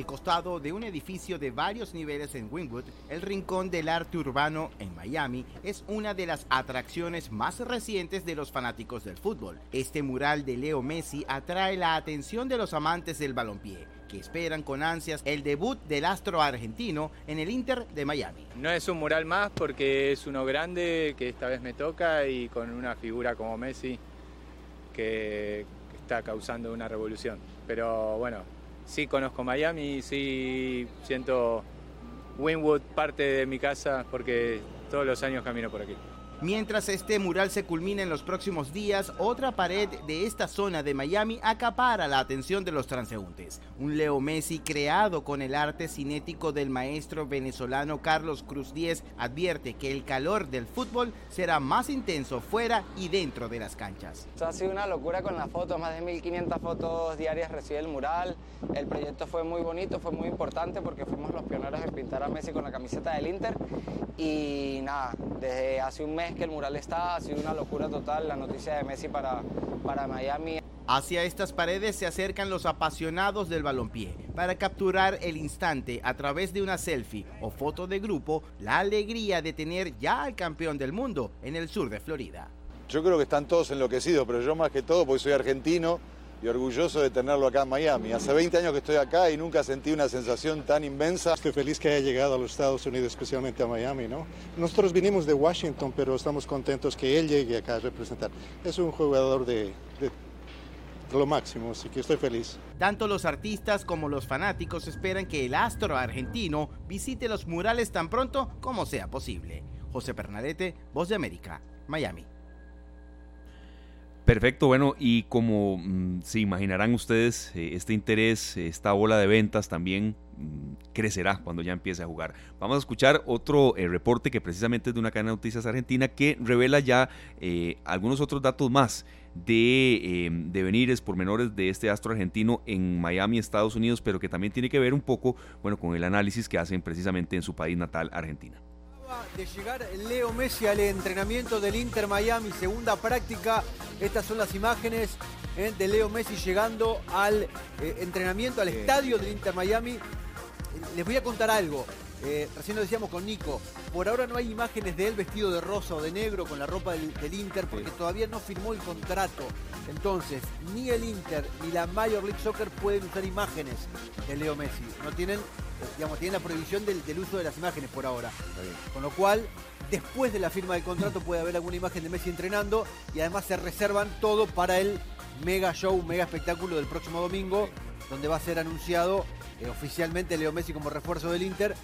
El costado de un edificio de varios niveles en Wynwood, el Rincón del Arte Urbano en Miami, es una de las atracciones más recientes de los fanáticos del fútbol. Este mural de Leo Messi atrae la atención de los amantes del balompié que esperan con ansias el debut del astro argentino en el Inter de Miami. No es un mural más porque es uno grande que esta vez me toca y con una figura como Messi que está causando una revolución. Pero bueno, sí conozco Miami, sí siento Winwood parte de mi casa porque todos los años camino por aquí. Mientras este mural se culmina en los próximos días, otra pared de esta zona de Miami acapara la atención de los transeúntes. Un Leo Messi creado con el arte cinético del maestro venezolano Carlos Cruz Díez advierte que el calor del fútbol será más intenso fuera y dentro de las canchas. Esto ha sido una locura con las fotos, más de 1500 fotos diarias recibe el mural. El proyecto fue muy bonito, fue muy importante porque fuimos los pioneros en pintar a Messi con la camiseta del Inter y nada, desde hace un mes que el mural está, ha sido una locura total la noticia de Messi para, para Miami. Hacia estas paredes se acercan los apasionados del balompié para capturar el instante a través de una selfie o foto de grupo, la alegría de tener ya al campeón del mundo en el sur de Florida. Yo creo que están todos enloquecidos, pero yo más que todo, porque soy argentino, y orgulloso de tenerlo acá en Miami. Hace 20 años que estoy acá y nunca sentí una sensación tan inmensa. Estoy feliz que haya llegado a los Estados Unidos, especialmente a Miami. ¿no? Nosotros vinimos de Washington, pero estamos contentos que él llegue acá a representar. Es un jugador de, de lo máximo, así que estoy feliz. Tanto los artistas como los fanáticos esperan que el astro argentino visite los murales tan pronto como sea posible. José Pernalete, Voz de América, Miami. Perfecto, bueno, y como mm, se imaginarán ustedes, eh, este interés, esta ola de ventas también mm, crecerá cuando ya empiece a jugar. Vamos a escuchar otro eh, reporte que precisamente es de una cadena de noticias argentina que revela ya eh, algunos otros datos más de em, devenires pormenores de este astro argentino en Miami, Estados Unidos, pero que también tiene que ver un poco, bueno, con el análisis que hacen precisamente en su país natal, Argentina de llegar Leo Messi al entrenamiento del Inter Miami, segunda práctica. Estas son las imágenes eh, de Leo Messi llegando al eh, entrenamiento, al estadio del Inter Miami. Les voy a contar algo. Eh, recién lo decíamos con Nico. Por ahora no hay imágenes de él vestido de rosa o de negro con la ropa del, Inter porque todavía no firmó el contrato. Entonces, ni el Inter ni la Major League Soccer pueden usar imágenes de Leo Messi. No tienen digamos, tienen la prohibición del, uso de las imágenes por ahora. Con lo cual, después de la firma del contrato puede haber alguna imagen de Messi entrenando y además se reservan todo para el mega show, mega espectáculo del próximo domingo, donde va a ser anunciado eh, oficialmente Leo Messi como refuerzo del Inter,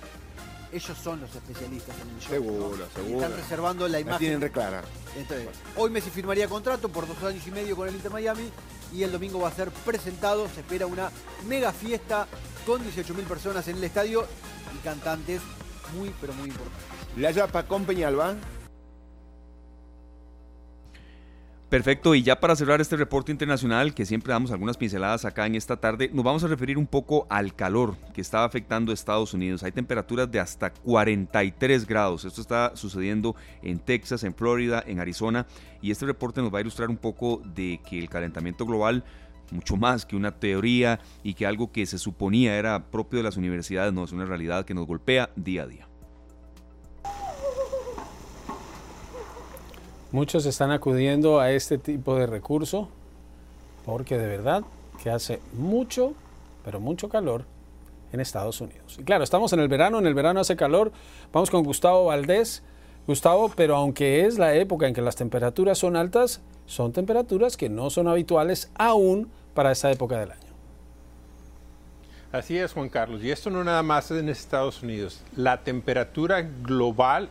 ellos son los especialistas en el show. Seguro, ¿no? Y seguro. Están reservando la La imagen. tienen reclara. Entonces, hoy Messi firmaría contrato por dos años y medio con el Inter Miami y el domingo va a ser presentado. Se espera una mega fiesta con 18.000 personas en el estadio y cantantes muy, pero muy importantes. La Yapa con Peñalba. Perfecto, y ya para cerrar este reporte internacional, que siempre damos algunas pinceladas acá en esta tarde, nos vamos a referir un poco al calor que está afectando a Estados Unidos. Hay temperaturas de hasta 43 grados. Esto está sucediendo en Texas, en Florida, en Arizona, y este reporte nos va a ilustrar un poco de que el calentamiento global mucho más que una teoría y que algo que se suponía era propio de las universidades, no es una realidad que nos golpea día a día. Muchos están acudiendo a este tipo de recurso porque de verdad que hace mucho, pero mucho calor en Estados Unidos. Y claro, estamos en el verano, en el verano hace calor. Vamos con Gustavo Valdés. Gustavo, pero aunque es la época en que las temperaturas son altas, son temperaturas que no son habituales aún para esta época del año. Así es, Juan Carlos. Y esto no nada más es en Estados Unidos. La temperatura global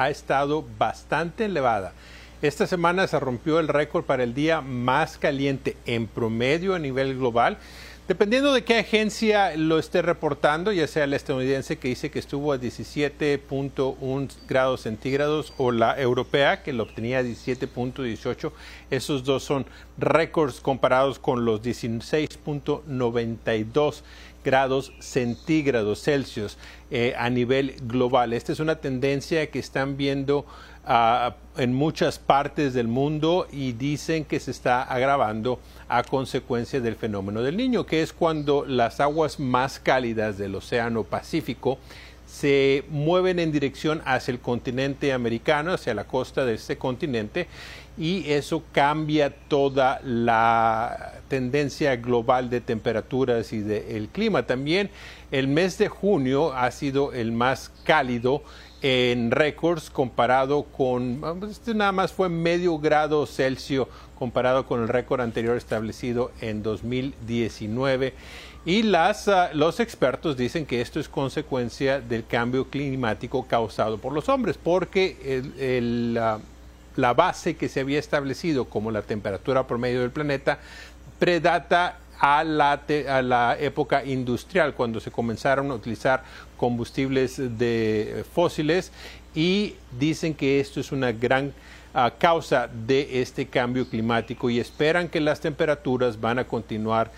ha estado bastante elevada. Esta semana se rompió el récord para el día más caliente en promedio a nivel global. Dependiendo de qué agencia lo esté reportando, ya sea la estadounidense que dice que estuvo a 17.1 grados centígrados o la europea que lo obtenía a 17.18, esos dos son récords comparados con los 16.92 grados centígrados Celsius eh, a nivel global. Esta es una tendencia que están viendo uh, en muchas partes del mundo y dicen que se está agravando a consecuencia del fenómeno del niño, que es cuando las aguas más cálidas del Océano Pacífico se mueven en dirección hacia el continente americano, hacia la costa de este continente, y eso cambia toda la tendencia global de temperaturas y del clima. También el mes de junio ha sido el más cálido en récords comparado con, este nada más fue medio grado Celsius comparado con el récord anterior establecido en 2019. Y las, uh, los expertos dicen que esto es consecuencia del cambio climático causado por los hombres, porque uh, la base que se había establecido como la temperatura promedio del planeta predata a la, época industrial, cuando se comenzaron a utilizar combustibles de fósiles y dicen que esto es una gran uh, causa de este cambio climático y esperan que las temperaturas van a continuar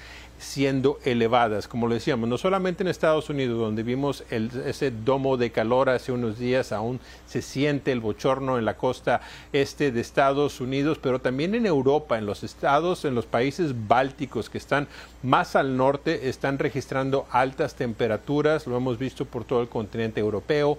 siendo elevadas, como lo decíamos, no solamente en Estados Unidos, donde vimos el, ese domo de calor hace unos días, aún se siente el bochorno en la costa este de Estados Unidos, pero también en Europa, en los estados, en los países bálticos que están más al norte, están registrando altas temperaturas, lo hemos visto por todo el continente europeo,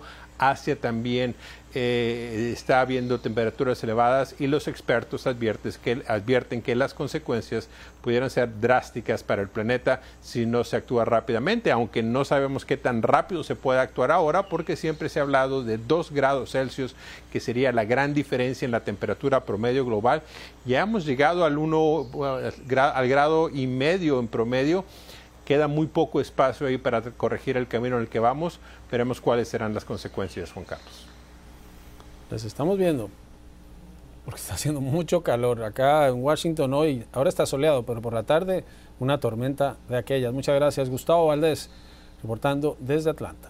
Asia también eh, está habiendo temperaturas elevadas y los expertos advierten que, advierten que las consecuencias pudieran ser drásticas para el planeta si no se actúa rápidamente, aunque no sabemos qué tan rápido se puede actuar ahora porque siempre se ha hablado de 2 grados Celsius, que sería la gran diferencia en la temperatura promedio global. Ya hemos llegado al, uno, al grado y medio en promedio queda muy poco espacio ahí para corregir el camino en el que vamos. Veremos cuáles serán las consecuencias, Juan Carlos. Les estamos viendo, porque está haciendo mucho calor. Acá en Washington hoy, ahora está soleado, pero por la tarde una tormenta de aquellas. Muchas gracias, Gustavo Valdés, reportando desde Atlanta.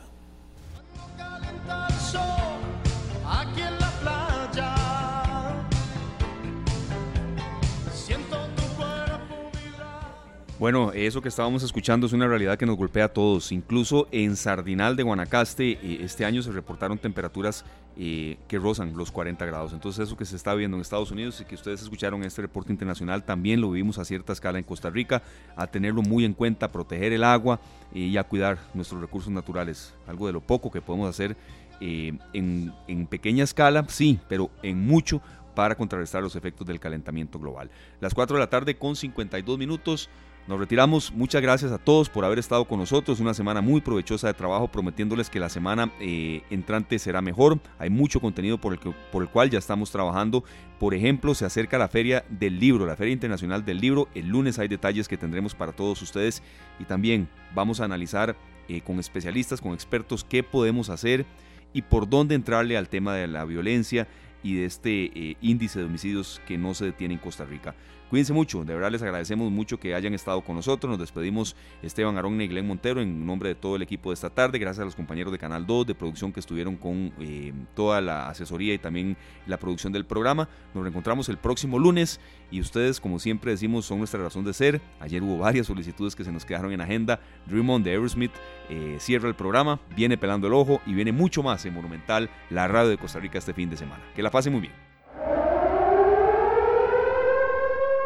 Bueno, eso que estábamos escuchando es una realidad que nos golpea a todos. Incluso en Sardinal de Guanacaste eh, este año se reportaron temperaturas eh, que rozan los 40 grados. Entonces eso que se está viendo en Estados Unidos y que ustedes escucharon en este reporte internacional también lo vivimos a cierta escala en Costa Rica, a tenerlo muy en cuenta, a proteger el agua eh, y a cuidar nuestros recursos naturales. Algo de lo poco que podemos hacer en, en pequeña escala, sí, pero en mucho para contrarrestar los efectos del calentamiento global. Las 4 de la tarde con 52 minutos. Nos retiramos. Muchas gracias a todos por haber estado con nosotros. Una semana muy provechosa de trabajo, prometiéndoles que la semana eh, entrante será mejor. Hay mucho contenido por el, que- por el cual ya estamos trabajando. Por ejemplo, se acerca la Feria del Libro, la Feria Internacional del Libro. El lunes hay detalles que tendremos para todos ustedes. Y también vamos a analizar eh, con especialistas, con expertos, qué podemos hacer y por dónde entrarle al tema de la violencia y de este eh, índice de homicidios que no se detiene en Costa Rica. Cuídense mucho, de verdad les agradecemos mucho que hayan estado con nosotros. Nos despedimos Esteban Aronne y Glenn Montero en nombre de todo el equipo de esta tarde. Gracias a los compañeros de Canal 2 de producción que estuvieron con eh, toda la asesoría y también la producción del programa. Nos reencontramos el próximo lunes y ustedes, como siempre decimos, son nuestra razón de ser. Ayer hubo varias solicitudes que se nos quedaron en agenda. Dream On de Aerosmith eh, cierra el programa, viene pelando el ojo y viene mucho más en Monumental, la radio de Costa Rica este fin de semana. Que la pasen muy bien.